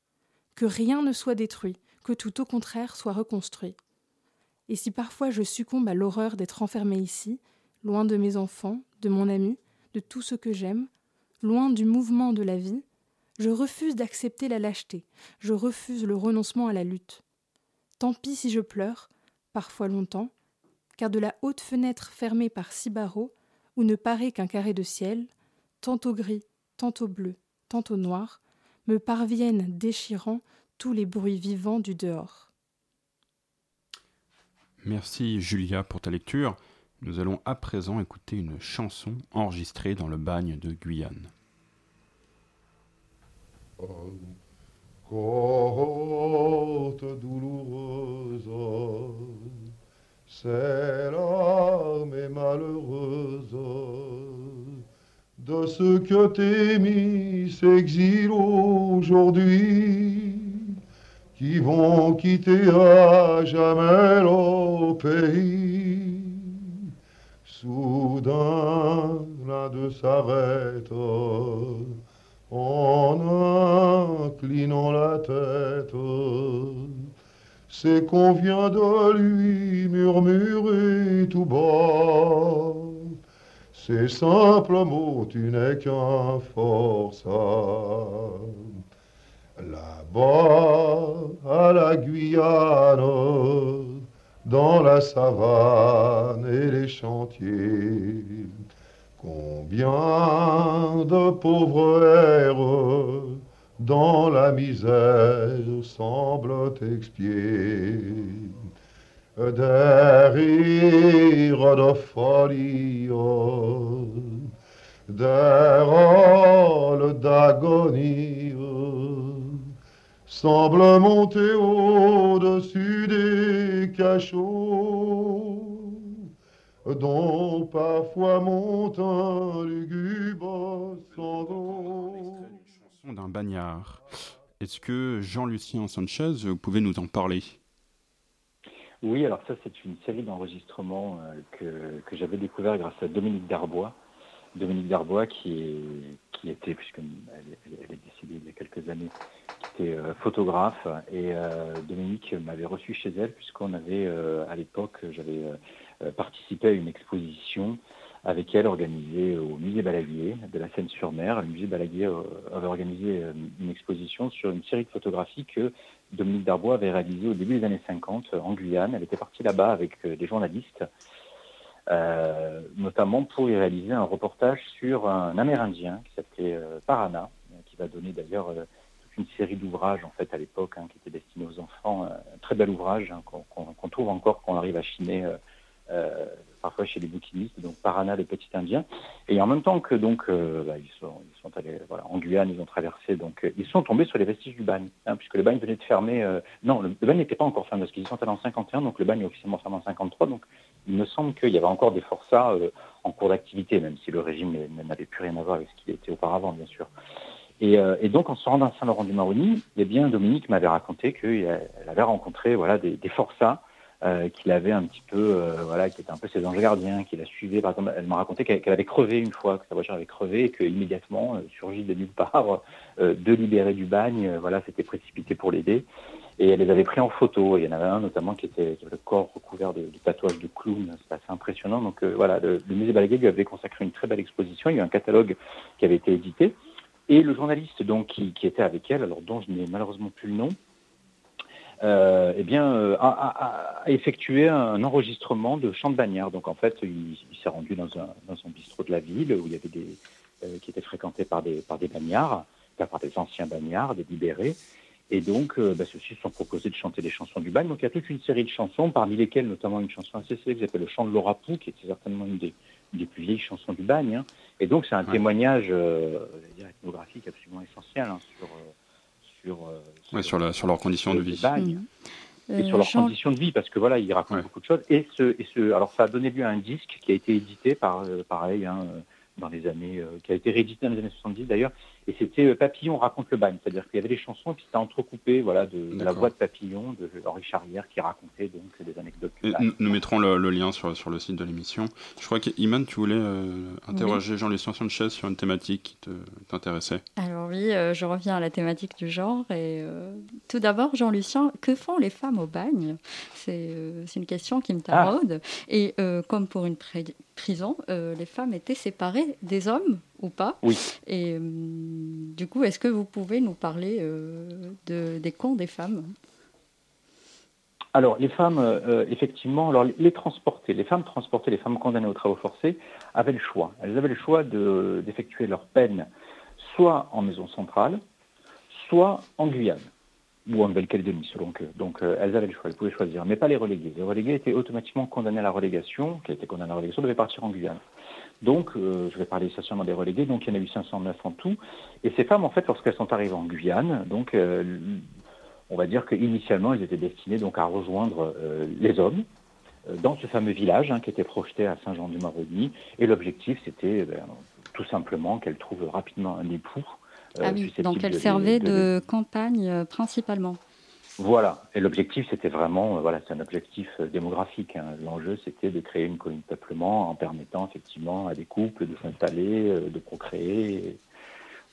Que rien ne soit détruit, que tout au contraire soit reconstruit. Et si parfois je succombe à l'horreur d'être enfermée ici, loin de mes enfants, de mon ami, de tout ce que j'aime, loin du mouvement de la vie, je refuse d'accepter la lâcheté, je refuse le renoncement à la lutte. Tant pis si je pleure, parfois longtemps, car de la haute fenêtre fermée par six barreaux, où ne paraît qu'un carré de ciel, tantôt gris, tantôt bleu, tantôt noir, me parviennent déchirant tous les bruits vivants du dehors. Merci Julia pour ta lecture. Nous allons à présent écouter une chanson enregistrée dans le bagne de Guyane. Côte douloureuse, c'est l'armée malheureuse de ceux que t'es mis s'exilent aujourd'hui, qui vont quitter à jamais leur pays. Soudain, l'un de s'arrête en inclinant la tête. C'est qu'on vient de lui murmurer tout bas. Ces simples mots, tu n'es qu'un forçat. Là-bas, à la Guyane, dans la savane et les chantiers, Combien de pauvres airs dans la misère semblent expier des rires de folie, des rôles d'agonie semblent monter au-dessus des cachots dont parfois monte un lugubre Chanson d'un bagnard. Est-ce que Jean-Lucien Sanchez, vous pouvez nous en parler? Oui, alors ça c'est une série d'enregistrements euh, que, j'avais découvert grâce à Dominique Darbois. Dominique Darbois qui, qui était, puisqu'elle elle, est décédée il y a quelques années, qui était euh, photographe. Et euh, Dominique m'avait reçu chez elle puisqu'on avait, à l'époque, j'avais euh, participé à une exposition avec elle organisée au musée Balaguier de la Seine-sur-Mer. Le musée Balaguier euh, avait organisé euh, une exposition sur une série de photographies que Dominique Darbois avait réalisées au début des années 50 en Guyane. Elle était partie là-bas avec des journalistes, notamment pour y réaliser un reportage sur un Amérindien qui s'appelait Parana, qui va donner d'ailleurs toute une série d'ouvrages en fait à l'époque hein, qui étaient destinés aux enfants. un très bel ouvrage hein, qu'on trouve encore qu'on arrive à chiner euh, parfois chez les bouquinistes, donc Parana, le petit Indien. Et en même temps que donc euh, bah, ils, sont, allés voilà, en Guyane, ils ont traversé, donc euh, ils sont tombés sur les vestiges du bagne, hein, puisque le bagne venait de fermer. non, le, bagne n'était pas encore fermé parce qu'ils sont allés en 51, donc le bagne est officiellement fermé en 53. Donc il me semble qu'il y avait encore des forçats en cours d'activité, même si le régime n'avait plus rien à voir avec ce qu'il était auparavant, bien sûr. Et, donc, en se rendant à Saint-Laurent-du-Maroni, eh bien, Dominique m'avait raconté qu'elle avait rencontré voilà, des forçats euh, qu'il un petit peu, euh, voilà, qui était un peu ses anges gardiens, qui la suivait. Par exemple, elle m'a raconté qu'elle avait crevé une fois, que sa voiture avait crevé, et qu'immédiatement, euh, surgit de nulle part, euh, de libérer du bagne, voilà, s'était précipité pour l'aider. Et elle les avait pris en photo. Il y en avait un notamment qui, était, le corps recouvert de, tatouages de clown. C'était assez impressionnant. Donc voilà, le, musée Balaguer lui avait consacré une très belle exposition. Il y a un catalogue qui avait été édité. Et le journaliste donc qui, qui était avec elle, alors dont je n'ai malheureusement plus le nom, euh, eh bien, euh, a, effectué un enregistrement de chant de bagnard. Donc en fait, il, s'est rendu dans un, dans bistrot de la ville où il y avait des euh, qui était fréquenté par des par des bagnards, par des anciens bagnards, des libérés. Et donc, bah, ceux-ci se sont proposés de chanter des chansons du bagne. Donc, il y a toute une série de chansons, parmi lesquelles notamment une chanson assez célèbre qui s'appelle Le chant de Laura Pou, qui était certainement une des, des plus vieilles chansons du bagne. Hein. Et donc, c'est un témoignage ethnographique absolument essentiel hein, sur, sur, euh, sur, la, sur leurs conditions de vie. Mhm. Et sur leurs conditions de vie, parce que voilà, il raconte beaucoup de choses. Et ce, et ce, alors ça a donné lieu à un disque qui a été édité par, euh, pareil, hein, dans les années, euh, qui a été réédité dans les années 70 d'ailleurs, Et c'était Papillon raconte le bagne, c'est-à-dire qu'il y avait des chansons qui c'était entrecoupé voilà, de, la voix de Papillon, de Henri Charrière, qui racontait donc des anecdotes. nous, mettrons le, lien sur, sur le site de l'émission. Je crois qu'Iman, tu voulais interroger Jean-Lucien Sanchez sur une thématique qui t'intéressait. Alors oui, je reviens à la thématique du genre. Et tout d'abord, Jean-Lucien, que font les femmes au bagne? C'est une question qui me ah. taraude. Et comme pour une prison, les femmes étaient séparées des hommes ou pas? Oui. Et euh, du coup, est-ce que vous pouvez nous parler euh, de, des camps des femmes? Alors, les femmes, euh, effectivement, alors les transporter, les femmes transportées, les femmes condamnées aux travaux forcés avaient le choix. Elles avaient le choix d'effectuer leur peine soit en maison centrale, soit en Guyane ou en Nouvelle-Calédonie, selon que. Donc, elles avaient le choix, elles pouvaient choisir, mais pas les relégués. Les relégués étaient automatiquement condamnés à la relégation, qui a été condamné à la relégation, devaient partir en Guyane. Donc, euh, je vais parler essentiellement des relégués, donc il y en a eu 509 en tout. Et ces femmes, en fait, lorsqu'elles sont arrivées en Guyane, donc euh, on va dire qu'initialement, elles étaient destinées donc à rejoindre euh, les hommes dans ce fameux village hein, qui était projeté à Saint-Jean-du-Maroni. Et l'objectif, c'était ben, tout simplement qu'elles trouvent rapidement un époux. Ah oui, donc elles servaient de campagne principalement. Voilà. Et l'objectif, c'était vraiment, euh, voilà, c'est un objectif euh, démographique. Hein. L'enjeu, c'était de créer une colonie de peuplement en permettant effectivement à des couples de s'installer, euh, de procréer,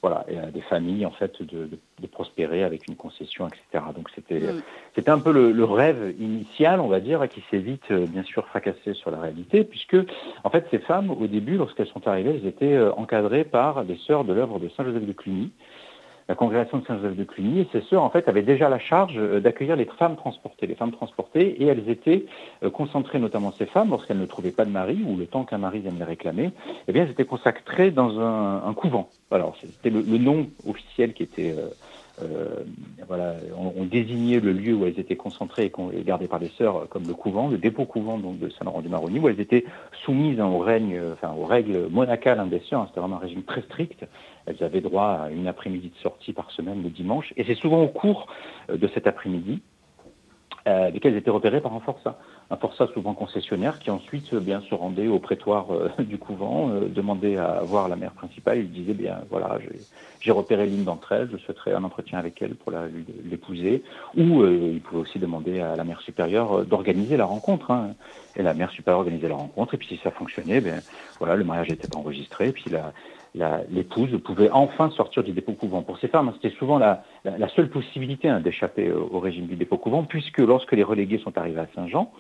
voilà, et à des familles en fait de, prospérer avec une concession, etc. Donc c'était, mm. c'était un peu le, rêve initial, on va dire, qui s'est vite, bien sûr, fracassé sur la réalité, puisque en fait, ces femmes, au début, lorsqu'elles sont arrivées, elles étaient encadrées par des sœurs de l'œuvre de Saint Joseph de Cluny la congrégation de Saint-Joseph de Cluny, et ces sœurs, en fait, avaient déjà la charge euh, d'accueillir les femmes transportées. Les femmes transportées, et elles étaient euh, concentrées, notamment ces femmes, lorsqu'elles ne trouvaient pas de mari, ou le temps qu'un mari vienne les réclamer, eh bien, elles étaient consacrées dans un, couvent. Alors, c'était le, nom officiel qui était... Euh, voilà, on, désignait le lieu où elles étaient concentrées et, gardées par les sœurs comme le couvent, le dépôt couvent de Saint-Laurent-du-Maroni, où elles étaient soumises hein, au règne, enfin aux règles monacales hein, des sœurs. C'était vraiment un régime très strict. Elles avaient droit à une après-midi de sortie par semaine le dimanche. Et c'est souvent au cours euh, de cet après-midi euh, qu'elles étaient repérées par un forçat. Un forçat souvent concessionnaire qui ensuite euh, bien se rendait au prétoire du couvent, demandait à voir la mère principale. Il disait bien voilà, j'ai repéré l'une d'entre elles, je souhaiterais un entretien avec elle pour l'épouser. Ou il pouvait aussi demander à la mère supérieure d'organiser la rencontre. Hein. Et la mère supérieure organisait la rencontre. Et puis si ça fonctionnait, ben voilà, le mariage était enregistré. Puis la, l'épouse pouvait enfin sortir du dépôt couvent. Pour ces femmes, c'était souvent la, seule possibilité hein, d'échapper au, régime du dépôt couvent, puisque lorsque les relégués sont arrivés à Saint-Jean,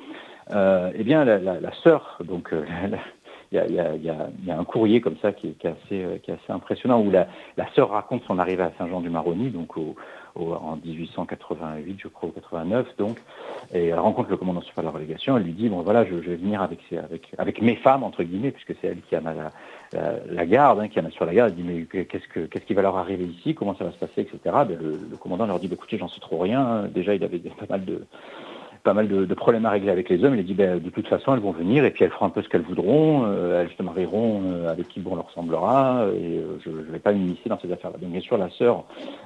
euh, eh bien la, sœur, donc il y, a, un courrier comme ça qui, est, assez, qui est assez impressionnant où la, sœur raconte son arrivée à Saint-Jean-du-Maroni, donc en 1888, je crois, ou 89, donc, et elle rencontre le commandant suprême de la relégation, elle lui dit, bon voilà, je, vais venir avec, mes femmes, entre guillemets, puisque c'est elle qui a la, la, garde, hein, qui a sur la garde, elle dit, mais qu'est-ce, que, qu'est-ce qui va leur arriver ici, comment ça va se passer, etc. Ben, le, commandant leur dit, bah, écoutez, j'en sais trop rien, déjà il avait pas mal de pas mal de, problèmes à régler avec les hommes. Il a dit, ben, de toute façon, elles vont venir et puis elles feront un peu ce qu'elles voudront. Euh, elles se marieront euh, avec qui bon leur semblera. Et euh, je ne vais pas m'initier dans ces affaires-là. Donc, bien sûr, la sœur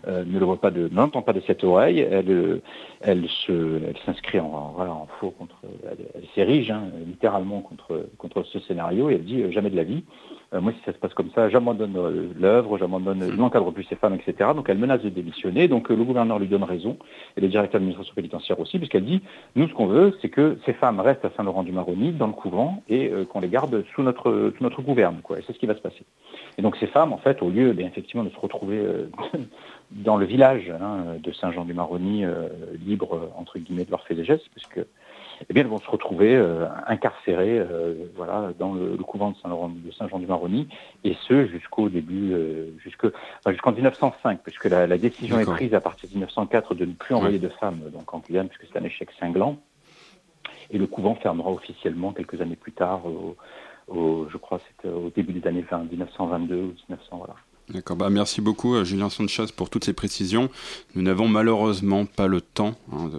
ne le voit pas de, n'entend pas de cette oreille. Elle, elle se, elle s'inscrit en, voilà, en faux contre, elle, s'érige hein, littéralement contre, contre ce scénario et elle dit jamais de la vie. Euh, moi, si ça se passe comme ça, j'abandonne euh, l'œuvre, j'abandonne, je n'encadre plus ces femmes, etc. Donc elle menace de démissionner. Donc euh, le gouverneur lui donne raison, et le directeur de l'administration pénitentiaire aussi, puisqu'elle dit, nous, ce qu'on veut, c'est que ces femmes restent à Saint-Laurent-du-Maroni, dans le couvent, et qu'on les garde sous notre, sous notre gouverne. Quoi. Et c'est ce qui va se passer. Et donc ces femmes, en fait, au lieu, bien, effectivement, de se retrouver dans le village hein, de Saint-Jean-du-Maroni, libre, entre guillemets, de leurs faits et gestes, puisque eh bien, elles vont se retrouver euh, incarcérées euh, voilà, dans le, couvent de Saint-Jean-du-Maroni, et ce jusqu'au début, euh, jusqu'en 1905, puisque la, décision est prise à partir de 1904 de ne plus envoyer de femmes donc, en Guyane, puisque c'est un échec cinglant. Et le couvent fermera officiellement quelques années plus tard, au, je crois c'était au début des années 20, 1922 ou 1900. Voilà. D'accord, bah merci beaucoup euh, Julien Sanchez pour toutes ces précisions. Nous n'avons malheureusement pas le temps hein,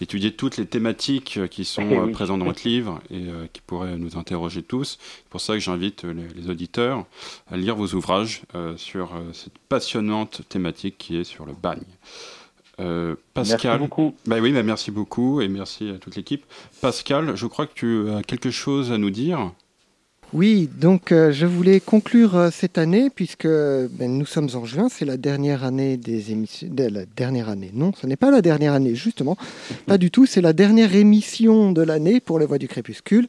d'étudier toutes les thématiques euh, qui sont euh, présentes dans votre livre et qui pourraient nous interroger tous. C'est pour ça que j'invite les, auditeurs à lire vos ouvrages sur cette passionnante thématique qui est sur le bagne. Pascal, merci beaucoup. Bah oui, bah merci beaucoup et merci à toute l'équipe. Pascal, je crois que tu as quelque chose à nous dire. Oui, donc euh, je voulais conclure euh, cette année puisque ben, nous sommes en juin, c'est la dernière année des émissions. la dernière année, non, ce n'est pas la dernière année, justement, pas du tout, c'est la dernière émission de l'année pour les Voix du Crépuscule.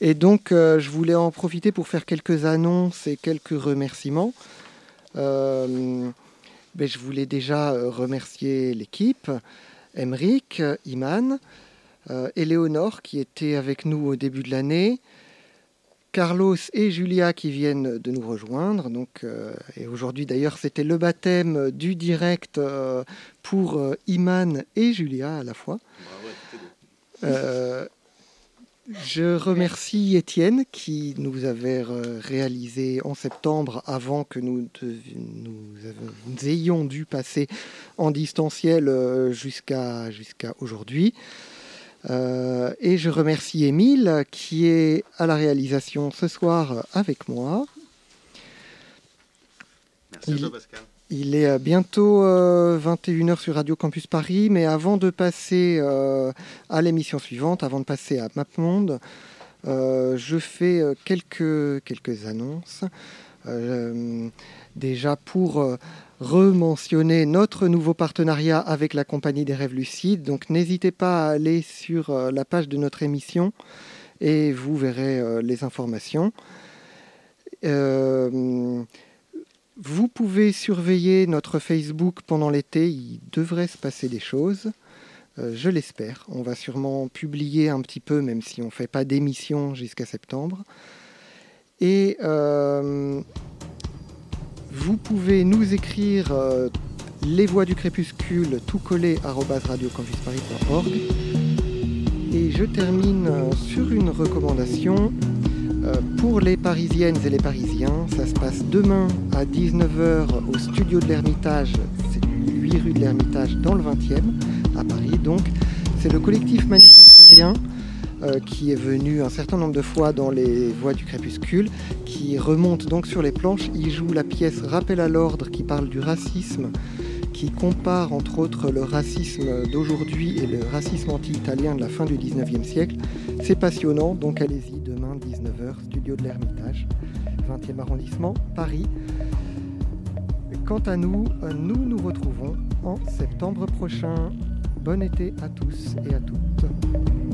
Et donc euh, je voulais en profiter pour faire quelques annonces et quelques remerciements. ben, je voulais déjà remercier l'équipe, Emeric, Iman, Éléonore qui était avec nous au début de l'année. Carlos et Julia qui viennent de nous rejoindre. Donc, euh, et aujourd'hui d'ailleurs c'était le baptême du direct euh, pour euh, Iman et Julia à la fois. je remercie Étienne qui nous avait réalisé en septembre avant que nous, nous ayons dû passer en distanciel jusqu'à jusqu'à aujourd'hui. Euh, et je remercie Émile qui est à la réalisation ce soir avec moi. Merci il, à toi Pascal. Il est bientôt 21h euh, sur Radio Campus Paris, mais avant de passer euh, à l'émission suivante, avant de passer à MapMonde, je fais quelques, quelques annonces. déjà pour rementionner notre nouveau partenariat avec la Compagnie des Rêves Lucides. Donc n'hésitez pas à aller sur euh, la page de notre émission et vous verrez euh, les informations. Euh, vous pouvez surveiller notre Facebook pendant l'été, il devrait se passer des choses. je l'espère. On va sûrement publier un petit peu, même si on ne fait pas d'émission jusqu'à septembre. Et vous pouvez nous écrire euh, les voix du crépuscule tout collé radiocampusparis.org. Et je termine euh, sur une recommandation euh, pour les Parisiennes et les Parisiens. Ça se passe demain à 19h au studio de l'Ermitage, c'est 8 rue de l'Ermitage dans le 20e à Paris. Donc c'est le collectif Manifestérien euh, qui est venu un certain nombre de fois dans les voies du crépuscule, qui remonte donc sur les planches. Il joue la pièce Rappel à l'ordre qui parle du racisme, qui compare entre autres le racisme d'aujourd'hui et le racisme anti-italien de la fin du 19e siècle. C'est passionnant, donc allez-y demain 19h, studio de l'Ermitage, 20e arrondissement, Paris. Quant à nous, nous nous retrouvons en septembre prochain. Bon été à tous et à toutes.